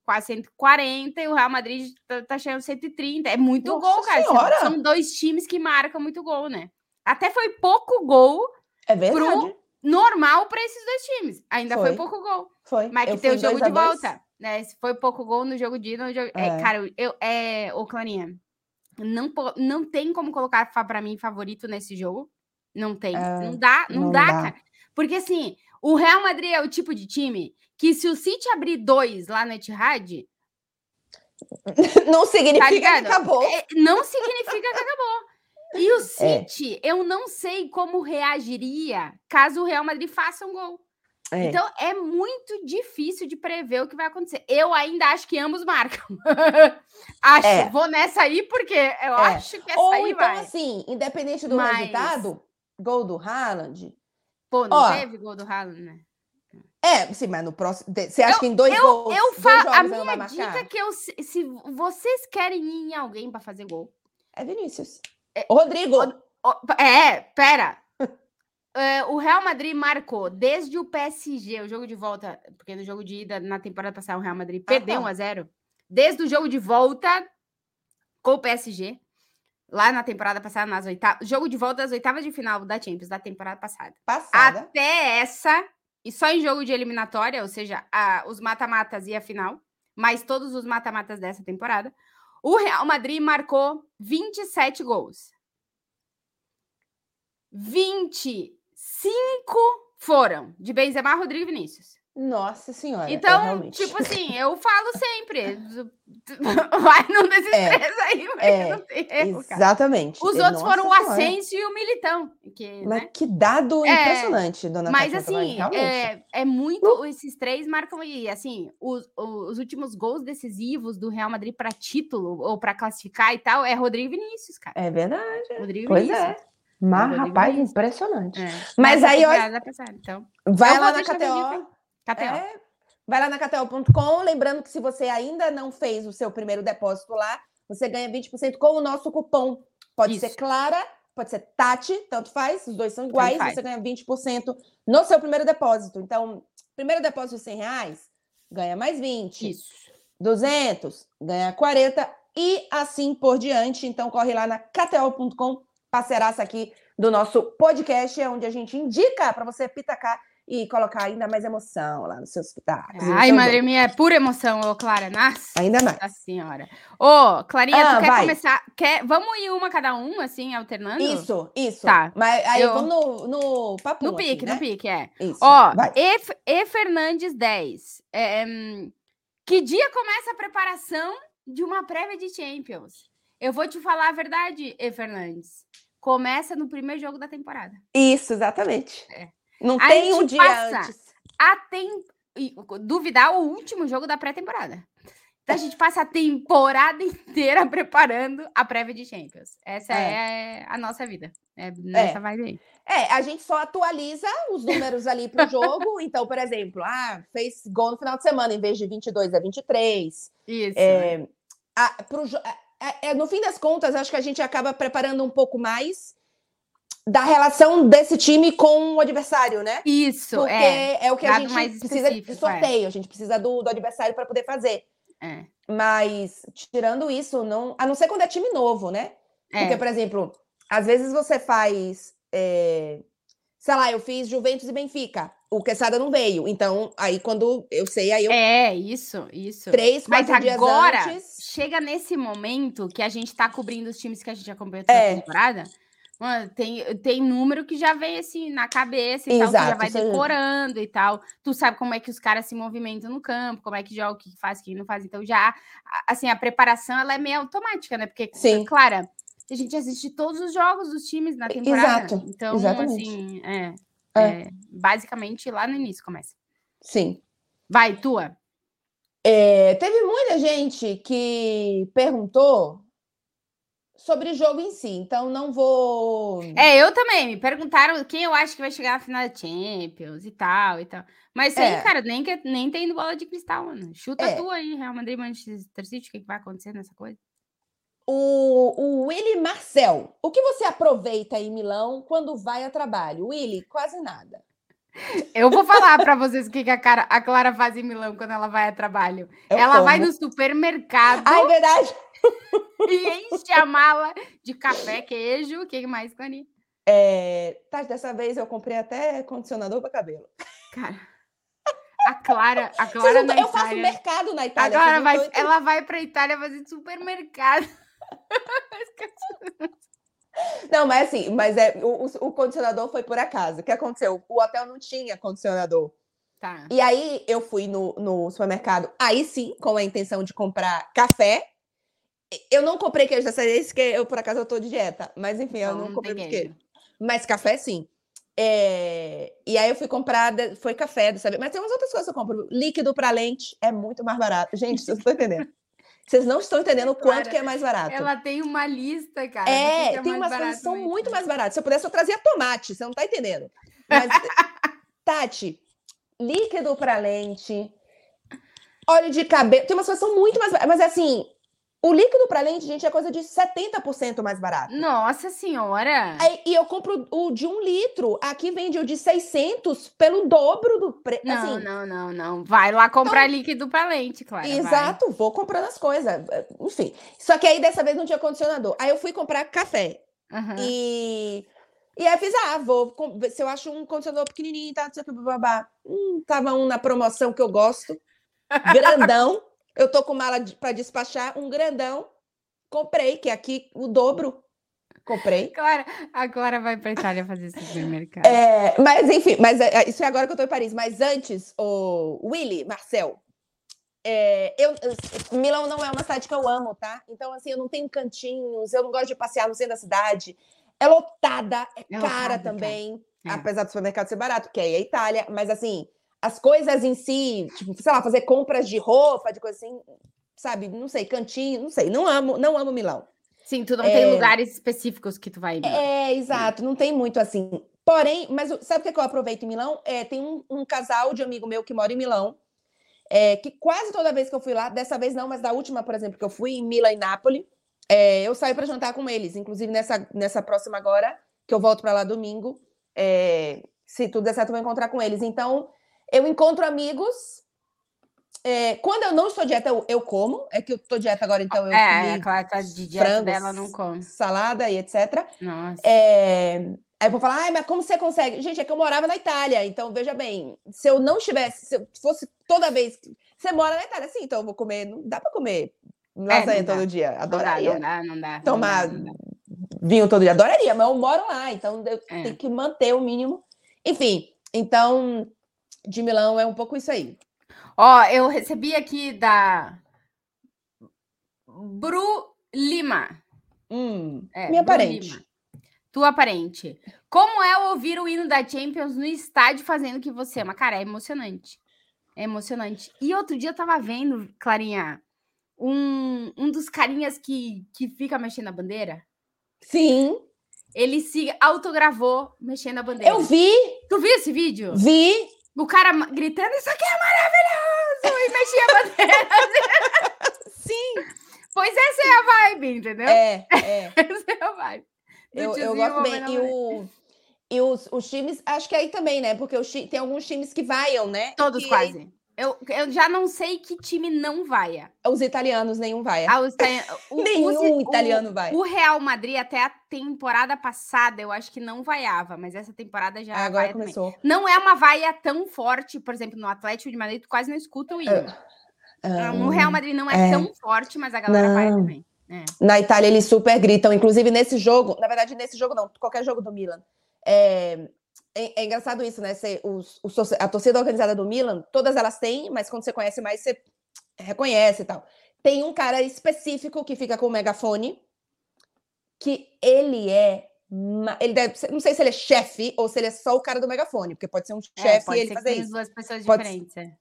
quase 140 e o Real Madrid tá, tá chegando 130. É muito Nossa gol, cara. Senhora. São dois times que marcam muito gol, né? Até foi pouco gol. É verdade. Pro normal para esses dois times. Ainda foi, foi pouco gol. Foi. Mas que tem o jogo de volta. Né? Se foi pouco gol no jogo de no jogo... É. É, cara, eu, é, ô Clarinha, não, não tem como colocar para mim favorito nesse jogo. Não tem. É, não dá, não, não dá, dá, cara. Porque assim, o Real Madrid é o tipo de time que se o City abrir dois lá no Etihad, não significa tá que acabou. É, não significa que acabou. E o é. City, é. eu não sei como reagiria caso o Real Madrid faça um gol. É. Então é muito difícil de prever o que vai acontecer. Eu ainda acho que ambos marcam. acho, é. vou nessa aí porque eu é. acho que essa Ou aí então, vai. assim, independente do Mas... resultado, gol do Haaland. Pô, não Ó, teve gol do Haaland, né? É, sim, mas no próximo. Você acha eu, que em dois eu, gols? Eu falo, a minha dica é que eu, se vocês querem ir em alguém para fazer gol, é Vinícius. É, Rodrigo! É, pera. É, o Real Madrid marcou desde o PSG, o jogo de volta, porque no jogo de ida na temporada passada o Real Madrid perdeu ah, tá. 1 a 0. Desde o jogo de volta com o PSG, lá na temporada passada, nas oitavas. Jogo de volta das oitavas de final da Champions, da temporada passada. Passada. Até essa, e só em jogo de eliminatória, ou seja, a, os mata-matas e a final, mais todos os mata-matas dessa temporada, o Real Madrid marcou 27 gols. 25 foram de Benzema, Rodrigo e Vinícius. Nossa senhora. É então, é tipo assim, eu falo sempre. Vai num desses é, três aí, mas é, não tem erro, Exatamente. Os outros Nossa foram o Ascenso e o Militão. Que, mas né? que dado é, impressionante, dona Mas assim, é, é, muito. Uh. Esses três marcam aí. Assim, os, os últimos gols decisivos do Real Madrid para título ou para classificar e tal é Rodrigo Vinícius, cara. É verdade. Rodrigo pois Vinícius. é. Mas, rapaz, impressionante. É. Mas aí, olha. Então, vai lá na KTO. KTO. É, vai lá na KTO.com. Lembrando que se você ainda não fez o seu primeiro depósito lá, você ganha 20% com o nosso cupom. Pode Isso. ser Clara, pode ser Tati, tanto faz, os dois são iguais, você ganha 20% no seu primeiro depósito. Então, primeiro depósito de 100 reais, ganha mais 20. Isso. 200, ganha 40 e assim por diante. Então, corre lá na KTO.com, parceiraça aqui do nosso podcast, é onde a gente indica para você pitacar e colocar ainda mais emoção lá nos seus espetáculos. Ai, madre minha, é pura emoção, ô Clara. Nossa, ainda mais. Nossa senhora. Ô, Clarinha, ah, tu quer vai. começar? Quer... Vamos ir uma cada um, assim, alternando? Isso, isso. Tá. Mas aí eu... vamos no, no papo. No pique, né? no pique, é. Isso. Ó, e, e Fernandes 10. É, hum, que dia começa a preparação de uma prévia de Champions? Eu vou te falar a verdade, E Fernandes. Começa no primeiro jogo da temporada. Isso, exatamente. É. Não a tem um dia antes. A tem... Duvidar o último jogo da pré-temporada. Então a gente passa a temporada inteira preparando a prévia de Champions. Essa é, é a nossa vida. É nessa é. vibe aí. É, a gente só atualiza os números ali para o jogo. Então, por exemplo, ah, fez gol no final de semana, em vez de 22 é 23. Isso. É, né? a, pro, é, é, no fim das contas, acho que a gente acaba preparando um pouco mais da relação desse time com o adversário, né? Isso, Porque é. é o que a gente precisa de é. sorteio, é. a gente precisa do, do adversário para poder fazer. É. Mas, tirando isso, não, a não ser quando é time novo, né? É. Porque, por exemplo, às vezes você faz. É, sei lá, eu fiz Juventus e Benfica. O Quesada não veio. Então, aí quando eu sei, aí eu. É, isso, isso. Três, quatro Mas agora, antes... chega nesse momento que a gente tá cobrindo os times que a gente acompanhou toda é. temporada. Mano, tem, tem número que já vem assim na cabeça e Exato, tal, que já vai decorando e tal. Tu sabe como é que os caras se movimentam no campo, como é que joga, o que faz, o que não faz. Então, já, assim, a preparação ela é meio automática, né? Porque, Sim. Clara, a gente assiste todos os jogos dos times na temporada. Exato. Então, Exatamente. assim, é, é. é, basicamente lá no início começa. Sim. Vai, tua. É, teve muita gente que perguntou sobre o jogo em si, então não vou. É, eu também. Me perguntaram quem eu acho que vai chegar na final da Champions e tal e tal. Mas isso é. aí, cara, nem, que, nem tem bola de cristal, mano. Chuta é. tu aí, Real Madrid, Manchester City, o que, que vai acontecer nessa coisa? O, o Willy Marcel, o que você aproveita em Milão quando vai a trabalho? Willy, quase nada. Eu vou falar para vocês o que, que a, cara, a, Clara faz em Milão quando ela vai a trabalho. Eu ela como. vai no supermercado. Ah, é verdade. e enche a mala de café, queijo. O que mais, Clarinha? É, tá, dessa vez eu comprei até condicionador para cabelo. Cara, a Clara, a Clara não, na eu Itália. Eu faço mercado na Itália. Agora vai, ela vai para Itália fazer supermercado. Não, mas assim, mas é o, o, condicionador foi por acaso. O que aconteceu? O hotel não tinha condicionador. Tá. E aí eu fui no, no supermercado, aí sim, com a intenção de comprar café. Eu não comprei queijo dessa vez, porque eu, por acaso, eu tô de dieta. Mas enfim, eu não, não comprei queijo. Mas café, sim. É... E aí eu fui comprar, foi café vez. Mas tem umas outras coisas que eu compro. Líquido para lente é muito mais barato. Gente, vocês estão entendendo. Vocês não estão entendendo o quanto que é mais barato. Ela tem uma lista, cara. É, é tem umas coisas que são muito mais baratas. Se eu pudesse, eu trazia tomate, você não está entendendo. Mas, Tati, líquido para lente, óleo de cabelo. Tem umas coisas que são muito mais baratas. Mas assim, O líquido para lente, gente, é coisa de 70% mais barato. Nossa senhora! E eu compro o de um litro. Aqui vende o de 600 pelo dobro do preço. Não, assim, não, não, não. Vai lá comprar então, líquido para lente, claro. Exato, vai. vou comprando as coisas. Enfim. Só que aí dessa vez não tinha condicionador. Aí eu fui comprar café. Uhum. E. E aí fiz, ah, vou ver se eu acho um condicionador pequenininho, tá? Babá. Hum, tava um na promoção que eu gosto. Grandão. Eu tô com mala para despachar, um grandão. Comprei, que é aqui o dobro. Comprei. Clara, a Clara vai para Itália fazer supermercado. É, mas enfim, mas é, é, isso é agora que eu tô em Paris. Mas antes, o Willy, Marcel, é, eu, Milão não é uma cidade que eu amo, tá? Então, assim, eu não tenho cantinhos, eu não gosto de passear no centro da cidade. É lotada, é, é cara lotada, também, cara. apesar do supermercado ser barato, que é a Itália, mas assim, as coisas em si, tipo, sei lá, fazer compras de roupa, de coisa assim, sabe? Não sei, cantinho, não sei. Não amo, não amo Milão. Sim, tu não é... tem lugares específicos que tu vai. É, exato, não tem muito assim. Porém, mas sabe o que eu aproveito em Milão? É, tem um, um casal de amigo meu que mora em Milão, é, que quase toda vez que eu fui lá, dessa vez não, mas da última, por exemplo, que eu fui em Milão e Nápoles, é, eu saio para jantar com eles. Inclusive nessa, nessa próxima agora, que eu volto para lá domingo, é, se tudo der certo, eu vou encontrar com eles. Então, eu encontro amigos. É, quando eu não estou dieta, eu, eu, como. É que eu estou dieta agora, então eu É, a Clara tá de dieta frangos, dela, não come. Salada e etc. Nossa. É, aí eu vou falar, ai, mas como você consegue? Gente, é que eu morava na Itália, então veja bem, se eu não estivesse, se eu fosse toda vez. Você mora na Itália, sim, então eu vou comer. Não dá para comer lasanha é, todo dia. Adoraria. Não dá, não dá. Tomar não dá, não dá. vinho todo dia. Adoraria, mas eu moro lá, então eu é. tenho que manter o mínimo. Enfim, então de Milão é um pouco isso aí. Ó, eu recebi aqui da Bru Lima. Hum, é, minha parente. Lima. Tua parente. Como é ouvir o hino da Champions no estádio fazendo o que você ama? Cara, é emocionante. É emocionante. E outro dia eu tava vendo, Clarinha, um, um dos carinhas que, que fica mexendo a bandeira. Sim. Ele se autogravou mexendo a bandeira. Eu vi! Tu viu esse vídeo? Vi! O cara gritando, isso aqui é maravilhoso! E mexia a bandeira. Sim! Pois essa é a vibe, entendeu? É, é. essa é a vibe. Eu, eu gosto bem. E, o, e os, os times, acho que aí também, né? Porque os, tem alguns times que vaiam, né? Todos quase. Aí, eu, eu já não sei que time não vai. Os italianos, nenhum vai. Ah, os o, nenhum o, italiano vai. O Real Madrid, até a temporada passada, eu acho que não vaiava, mas essa temporada já. Ah, agora começou. Também. Não é uma vaia tão forte, por exemplo, no Atlético de Madrid, tu quase não escuta o hino. Uh, no Real Madrid não é, é, tão forte, mas a galera não. vai também. É. Na Itália eles super gritam, inclusive nesse jogo, na verdade, nesse jogo não, qualquer jogo do Milan. É, é, é, engraçado isso, né? Você, os, os, a torcida organizada do Milan, todas elas têm, mas quando você conhece mais, você reconhece e tal. Tem um cara específico que fica com o megafone, que ele é. Ele deve, não sei se ele é chefe ou se ele é só o cara do megafone, porque pode ser um é, chefe é, e ele fazer isso. duas pessoas pode diferentes. É.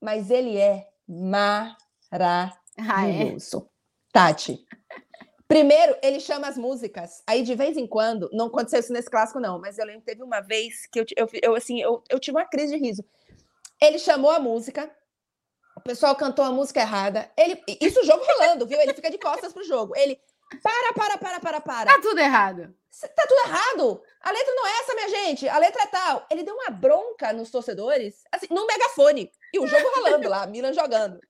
Mas ele é maravilhoso. Ah, é? Tati, Primeiro, ele chama as músicas. Aí, de vez em quando, não aconteceu isso nesse clássico, não, mas eu lembro que teve uma vez que eu, eu, eu assim, eu, eu tive uma crise de riso. Ele chamou a música, o pessoal cantou a música errada. Ele, isso o jogo rolando, viu? Ele fica de costas pro jogo. Ele, para, para, para, para, para. Tá tudo errado. Tá tudo errado. A letra não é essa, minha gente. A letra é tal. Ele deu uma bronca nos torcedores, assim, num megafone. E o jogo rolando lá, Milan jogando.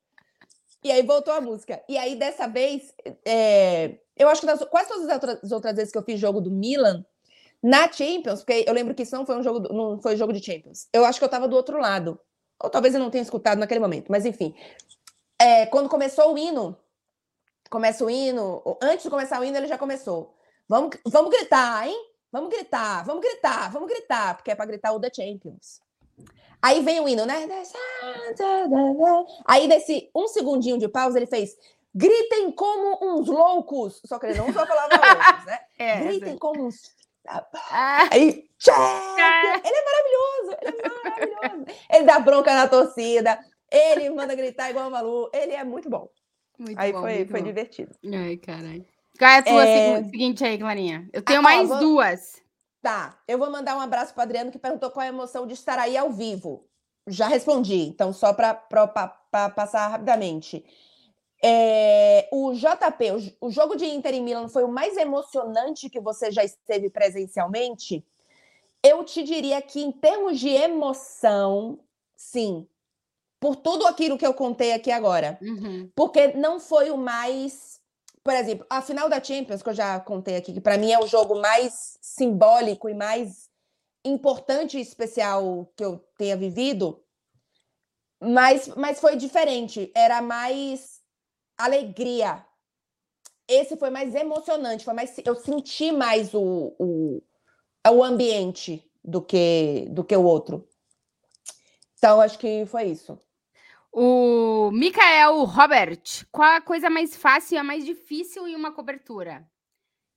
E aí voltou a música. E aí, dessa vez, é, eu acho que nas, quase todas as outras, as outras, vezes que eu fiz jogo do Milan, na Champions, porque eu lembro que isso não foi um jogo, não foi jogo de Champions. Eu acho que eu tava do outro lado. Ou talvez eu não tenha escutado naquele momento, mas enfim. É, quando começou o hino, começa o hino, antes de começar o hino, ele já começou. Vamos, vamos gritar, hein? Vamos gritar, vamos gritar, vamos gritar, porque é para gritar o The Champions. Aí vem o hino, né? Aí, desse um segundinho de pausa, ele fez: gritem como uns loucos. Só que ele não usou a palavra loucos, né? É, gritem sim. como uns. Ah. Aí, ah. ele é maravilhoso, ele é maravilhoso. ele dá bronca na torcida, ele manda gritar igual o Malu, ele é muito bom. Muito aí bom, foi, foi bom. divertido. Ai, caralho. Qual é a tua é... seguinte aí, Clarinha? Eu tenho ah, mais vou... duas. Tá, eu vou mandar um abraço para Adriano que perguntou qual é a emoção de estar aí ao vivo. Já respondi, então só para passar rapidamente. É, o JP, o, o, jogo de Inter e Milan foi o mais emocionante que você já esteve presencialmente? Eu te diria que, em termos de emoção, sim. Por tudo aquilo que eu contei aqui agora. Uhum. Porque não foi o mais. Por exemplo, a final da Champions, que eu já contei aqui, que para mim é o jogo mais simbólico e mais importante e especial que eu tenha vivido. Mas, mas foi diferente. Era mais alegria. Esse foi mais emocionante, foi mais eu senti mais o, o, o ambiente do que do que o outro. Então acho que foi isso. O Mikael Robert, qual a coisa mais fácil e a mais difícil em uma cobertura?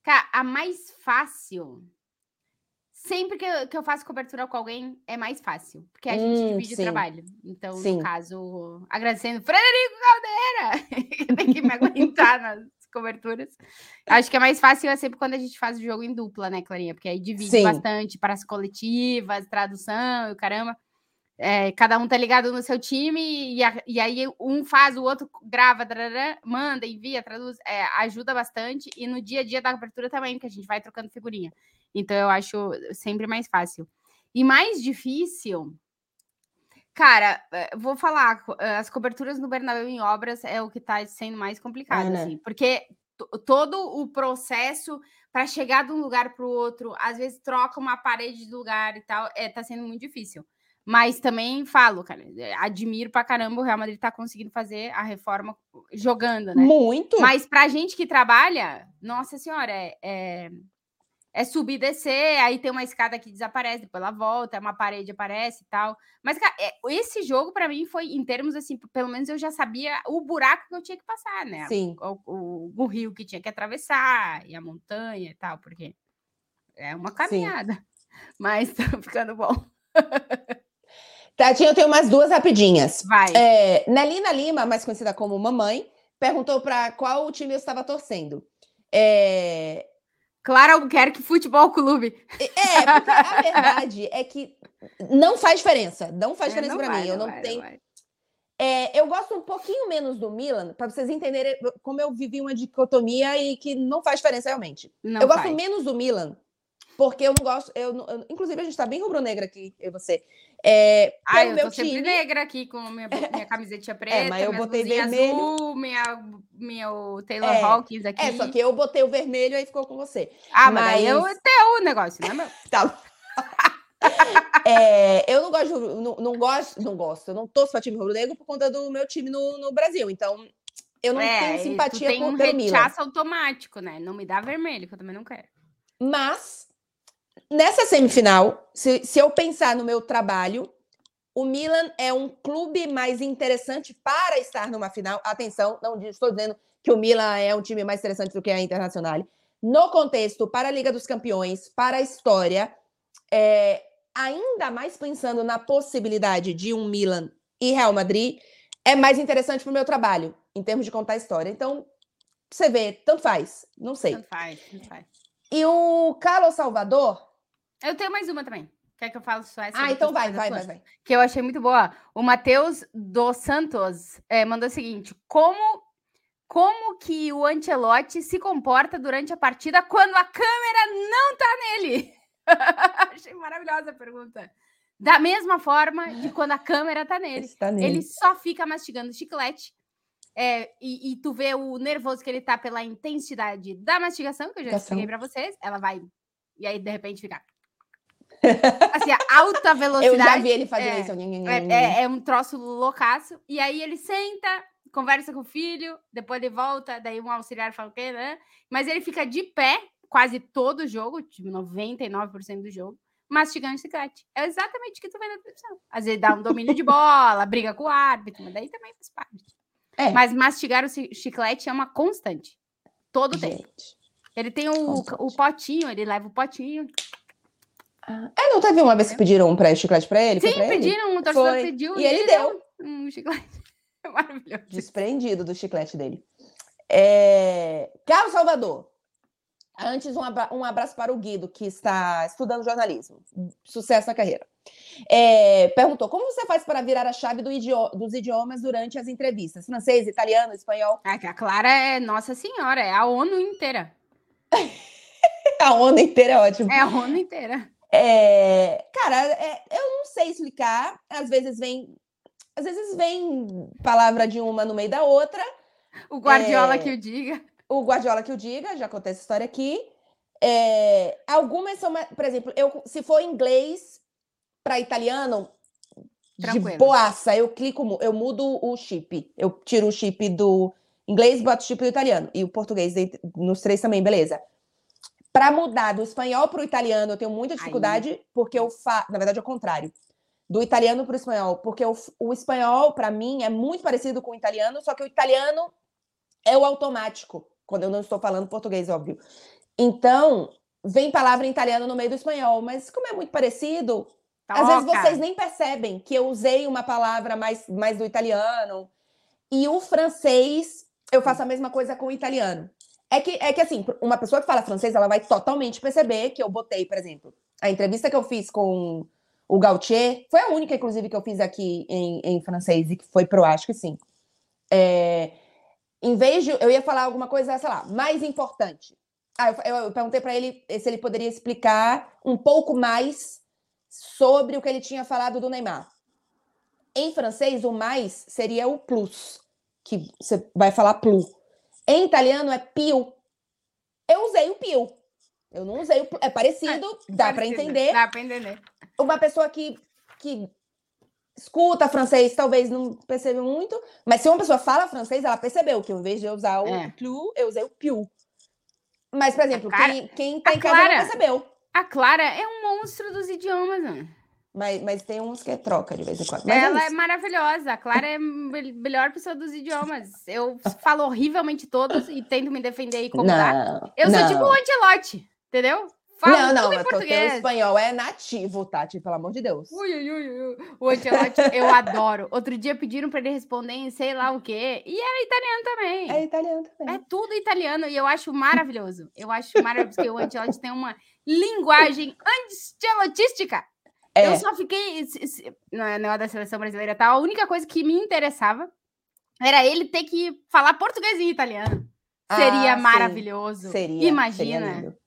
Cara, a mais fácil sempre que eu, que eu faço cobertura com alguém, é mais fácil, porque a gente hum, divide sim. o trabalho. Então, sim. no caso, agradecendo Frederico Caldeira, que tem que me aguentar nas coberturas. Acho que é mais fácil é sempre quando a gente faz o jogo em dupla, né, Clarinha? Porque aí divide sim. bastante para as coletivas, tradução e o caramba. É, cada um tá ligado no seu time e, a, e aí um faz, o outro grava, manda, envia, traduz, é, ajuda bastante. E no dia a dia da cobertura também, que a gente vai trocando figurinha. Então eu acho sempre mais fácil. E mais difícil, cara, eh, vou falar, eh, as coberturas no Bernabéu em obras é o que está sendo mais complicado, é, né? assim, porque todo o processo para chegar de um lugar para o outro, às vezes troca uma parede de lugar e tal, é, tá sendo muito difícil. Mas também falo, cara, eh, admiro pra caramba o Real Madrid tá conseguindo fazer a reforma jogando, né? Muito. Mas pra gente que trabalha, nossa senhora, é, é é subir e descer, aí tem uma escada que desaparece, depois ela volta, uma parede aparece e tal. Mas, cara, é, esse jogo, para mim, foi, em termos assim, pelo menos eu já sabia o buraco que eu tinha que passar, né? Sim. O, o, o rio que tinha que atravessar, e a montanha e tal, porque é uma caminhada. Sim. Mas tá ficando bom. Tatinha, eu tenho umas duas rapidinhas. Vai. É, Nelina Lima, mais conhecida como Mamãe, perguntou para qual time eu estava torcendo. É, Clara Albuquerque Futebol Clube. É, porque a verdade é que não faz diferença. Não faz é, diferença para mim. Eu não, vai, tenho. Não é, eu gosto um pouquinho menos do Milan, para vocês entenderem como eu vivi uma dicotomia e que não faz diferença realmente. Não eu faz. gosto menos do Milan, porque eu não gosto. Eu, eu inclusive, a gente está bem rubro-negra aqui, eu e você. É, ah, eu meu tô time... sempre negra aqui com minha, minha camisetinha preta, é, mas eu botei vermelho. Azul, minha, meu Taylor é, Hawkins aqui. É, só que eu botei o vermelho e ficou com você. Ah, mas, mas eu teu o negócio, né, meu? tá. é, eu não gosto, não, não, gosto, não gosto, eu não torço para time rubro-negro por conta do meu time no, no Brasil, então eu não é, tenho simpatia tem com um o rechaço automático, né? Não me dá vermelho, que eu também não quero. Mas nessa semifinal, se, se eu pensar no meu trabalho, o Milan é um clube mais interessante para estar numa final. Atenção, não estou dizendo que o Milan é um time mais interessante do que a Internacional. No contexto, para a Liga dos Campeões, para a história, é, ainda mais pensando na possibilidade de um Milan e Real Madrid, é mais interessante para o meu trabalho, em termos de contar a história. Então, você vê, tanto faz, não sei. Tanto faz, tanto faz. E o Carlos Salvador, eu tenho mais uma também. Quer que eu fale só essa? Ah, então vai, vai, vai, vai. Que eu achei muito boa. O Matheus dos Santos é, mandou o seguinte: como, como que o Ancelotti se comporta durante a partida quando a câmera não tá nele? achei maravilhosa a pergunta. Da mesma forma de quando a câmera tá nele. Tá nele. Ele só fica mastigando chiclete. É, e, e, tu vê o nervoso que ele tá pela intensidade da mastigação, que eu já expliquei para vocês. Ela vai. E aí, de repente, fica Assim, a alta velocidade. Eu já vi ele fazendo é, isso. É, é, é, um troço loucaço. E aí ele senta, conversa com o filho, depois ele volta, daí um auxiliar fala o quê, né? Mas ele fica de pé quase todo o jogo, tipo 99% do jogo, mastigando chiclete. É exatamente o que tu vê na televisão. Às vezes dá um domínio de bola, briga com o árbitro, mas daí também faz parte. É. Mas mastigar o chiclete é uma constante. Todo o tempo. Ele tem o, o potinho, ele leva o potinho, é, não teve uma vez que pediram um pré chiclete para ele? Sim, pra pediram, ele? um torcedor Foi. pediu. E, ele, deu. Um chiclete. Maravilhoso. Desprendido do chiclete dele. É... Carlos Salvador. Antes, um, abra um abraço para o Guido, que está estudando jornalismo. Sucesso na carreira. É, perguntou como você faz para virar a chave do idioma, dos idiomas durante as entrevistas? Francês, italiano, espanhol? Ah, a Clara é Nossa Senhora, é a ONU inteira. a ONU inteira é ótimo. É a ONU inteira. É, cara, é, eu não sei explicar. Às vezes vem, às vezes vem palavra de uma no meio da outra. O Guardiola é, que o diga. O Guardiola que o diga, já contei essa história aqui. É, algumas são, por exemplo, eu, se for inglês para italiano, Tranquilo. de boaça, eu clico, eu mudo o chip. Eu tiro o chip do inglês, boto o chip do italiano. E o português nos três também, beleza. Para mudar do espanhol para o italiano, eu tenho muita dificuldade, Aí. porque eu faço. Na verdade, é o contrário. Do italiano para o espanhol. Porque o, o espanhol, para mim, é muito parecido com o italiano, só que o italiano é o automático, quando eu não estou falando português, óbvio. Então, vem palavra em italiano no meio do espanhol, mas como é muito parecido, Toca. às vezes vocês nem percebem que eu usei uma palavra mais, mais do italiano. E o francês, eu faço a mesma coisa com o italiano. É que, é que assim, uma pessoa que fala francês, ela vai totalmente perceber que eu botei, por exemplo, a entrevista que eu fiz com o Gautier, foi a única, inclusive, que eu fiz aqui em, em francês e que foi pro acho que sim. É, em vez de eu ia falar alguma coisa, sei lá, mais importante. Ah, eu, eu perguntei para ele se ele poderia explicar um pouco mais sobre o que ele tinha falado do Neymar. Em francês, o mais seria o plus, que você vai falar plus. Em italiano é più. Eu usei o più. Eu não usei o É parecido, é, dá para entender. Dá para entender. Uma pessoa que, que escuta francês talvez não perceba muito, mas se uma pessoa fala francês, ela percebeu que em vez de eu usar o é. plu, eu usei o più. Mas, por exemplo, Cara, quem, quem tá em casa Clara, não percebeu. A Clara é um monstro dos idiomas, né? Mas, mas tem uns que é troca de vez em quando. Mas é ela é, é, maravilhosa. A Clara é a melhor pessoa dos idiomas. Eu falo horrivelmente todos e tento me defender e. Não, eu sou não. tipo o Antelote, entendeu? Falo não, não, mas o teu espanhol é nativo, Tati, pelo amor de Deus. Ui, ui, ui, ui. O Antelote eu adoro. Outro dia pediram para ele responder em sei lá o quê. E era italiano também. É italiano também. É tudo italiano e eu acho maravilhoso. Eu acho maravilhoso porque o Antelote tem uma linguagem ancelotística. É. Eu só fiquei. Não é negócio da seleção brasileira tal. A única coisa que me interessava era ele ter que falar português e italiano. Seria ah, maravilhoso. Seria. Imagina. Seria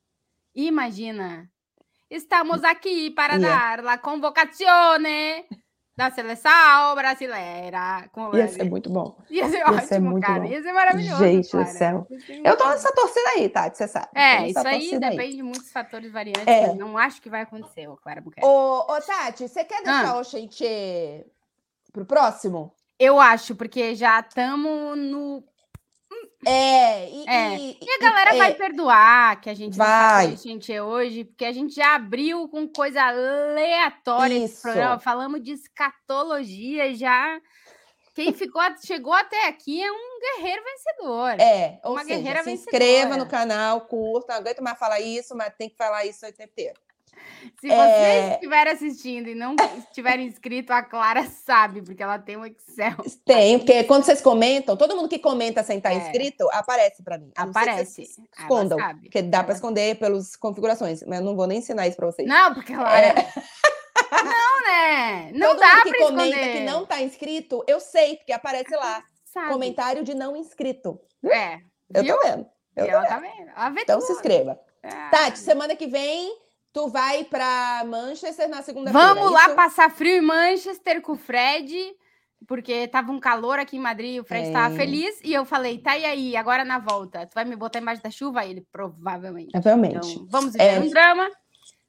imagina. Estamos aqui para yeah. dar a convocazione da seleção brasileira. Com Ia ser muito bom. Ia ser Ia ótimo, ser muito cara. Bom. Ia ser maravilhoso. Gente do céu. Eu tô nessa torcida aí, Tati, você sabe. É, isso aí depende aí. de muitos fatores variantes. É. Não acho que vai acontecer, ô Clara Buquerque. Ô, ô, Tati, você quer deixar ah. o Xenchê pro próximo? Eu acho, porque já estamos no é, e, é. e, e a galera e, vai é, perdoar que a gente vai. a gente é hoje, porque a gente já abriu com coisa aleatória Isso. esse programa. Falamos de escatologia já. Quem ficou, chegou até aqui é um guerreiro vencedor. É, uma seja, guerreira se vencedora. inscreva no canal, curta, não aguento mais falar isso, mas tem que falar isso o tempo inteiro. Se vocês é... estiverem assistindo e não estiverem inscrito, a Clara sabe, porque ela tem um Excel. Tem, porque quando vocês comentam, todo mundo que comenta sem estar é. inscrito, aparece para mim. Aparece. Escondam, porque dá para esconder pelas configurações, mas eu não vou nem ensinar isso para vocês. Não, porque ela é... Não, né? Não todo dá para esconder. comenta que não está inscrito, eu sei, porque aparece lá. Sabe. Comentário de não inscrito. É. Eu tô vendo. Eu tô ela tá vendo. Então tudo. se inscreva. Ah. Tati, semana que vem Tu vai para Manchester na segunda-feira. Vamos lá passar frio em Manchester com o Fred, porque tava um calor aqui em Madrid, o Fred estava é. feliz e eu falei: "Tá e aí, agora na volta, tu vai me botar embaixo da chuva?" ele provavelmente. Provavelmente. Então, vamos viver é. um drama.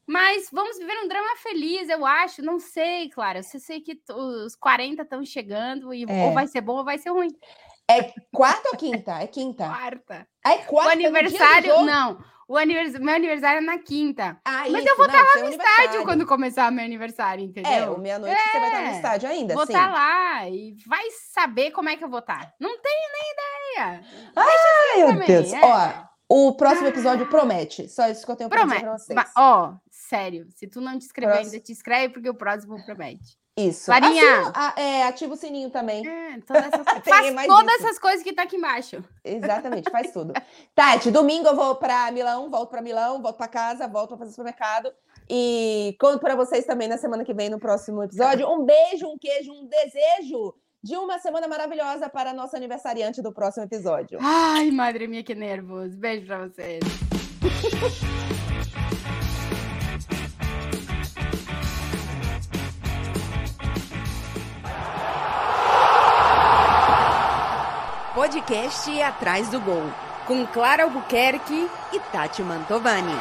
Mas vamos viver um drama feliz, eu acho. Não sei, claro. Eu sei que os 40 estão chegando e é. ou vai ser bom ou vai ser ruim. É quarta ou quinta? É quinta. Quarta. É quarta. O aniversário, não. O anivers... Meu aniversário é na quinta. Ah, Mas isso, eu vou estar lá no estádio quando começar meu aniversário, entendeu? É, meia-noite é, você vai estar no é, estádio ainda. Vou estar lá e vai saber como é que eu vou estar. Não tenho nem ideia. Ai, meu Deus. É. Ó, o próximo episódio ah. promete. Só isso que eu tenho pra promete. dizer pra vocês. Ó, sério. Se tu não te inscrever ainda, te inscreve, porque o próximo promete. Isso. Clarinha. é, ativa o sininho também. É, todas essas, faz todas isso. essas coisas que tá aqui embaixo. Exatamente, faz tudo. Tati, domingo eu vou para Milão, volto para Milão, volto para casa, volto para fazer supermercado. E conto para vocês também na semana que vem, no próximo episódio. Um beijo, um queijo, um desejo de uma semana maravilhosa para a nossa aniversariante do próximo episódio. Ai, madre minha, que nervos. Beijo para vocês. Podcast Atrás do Gol, com Clara Albuquerque e Tati Mantovani.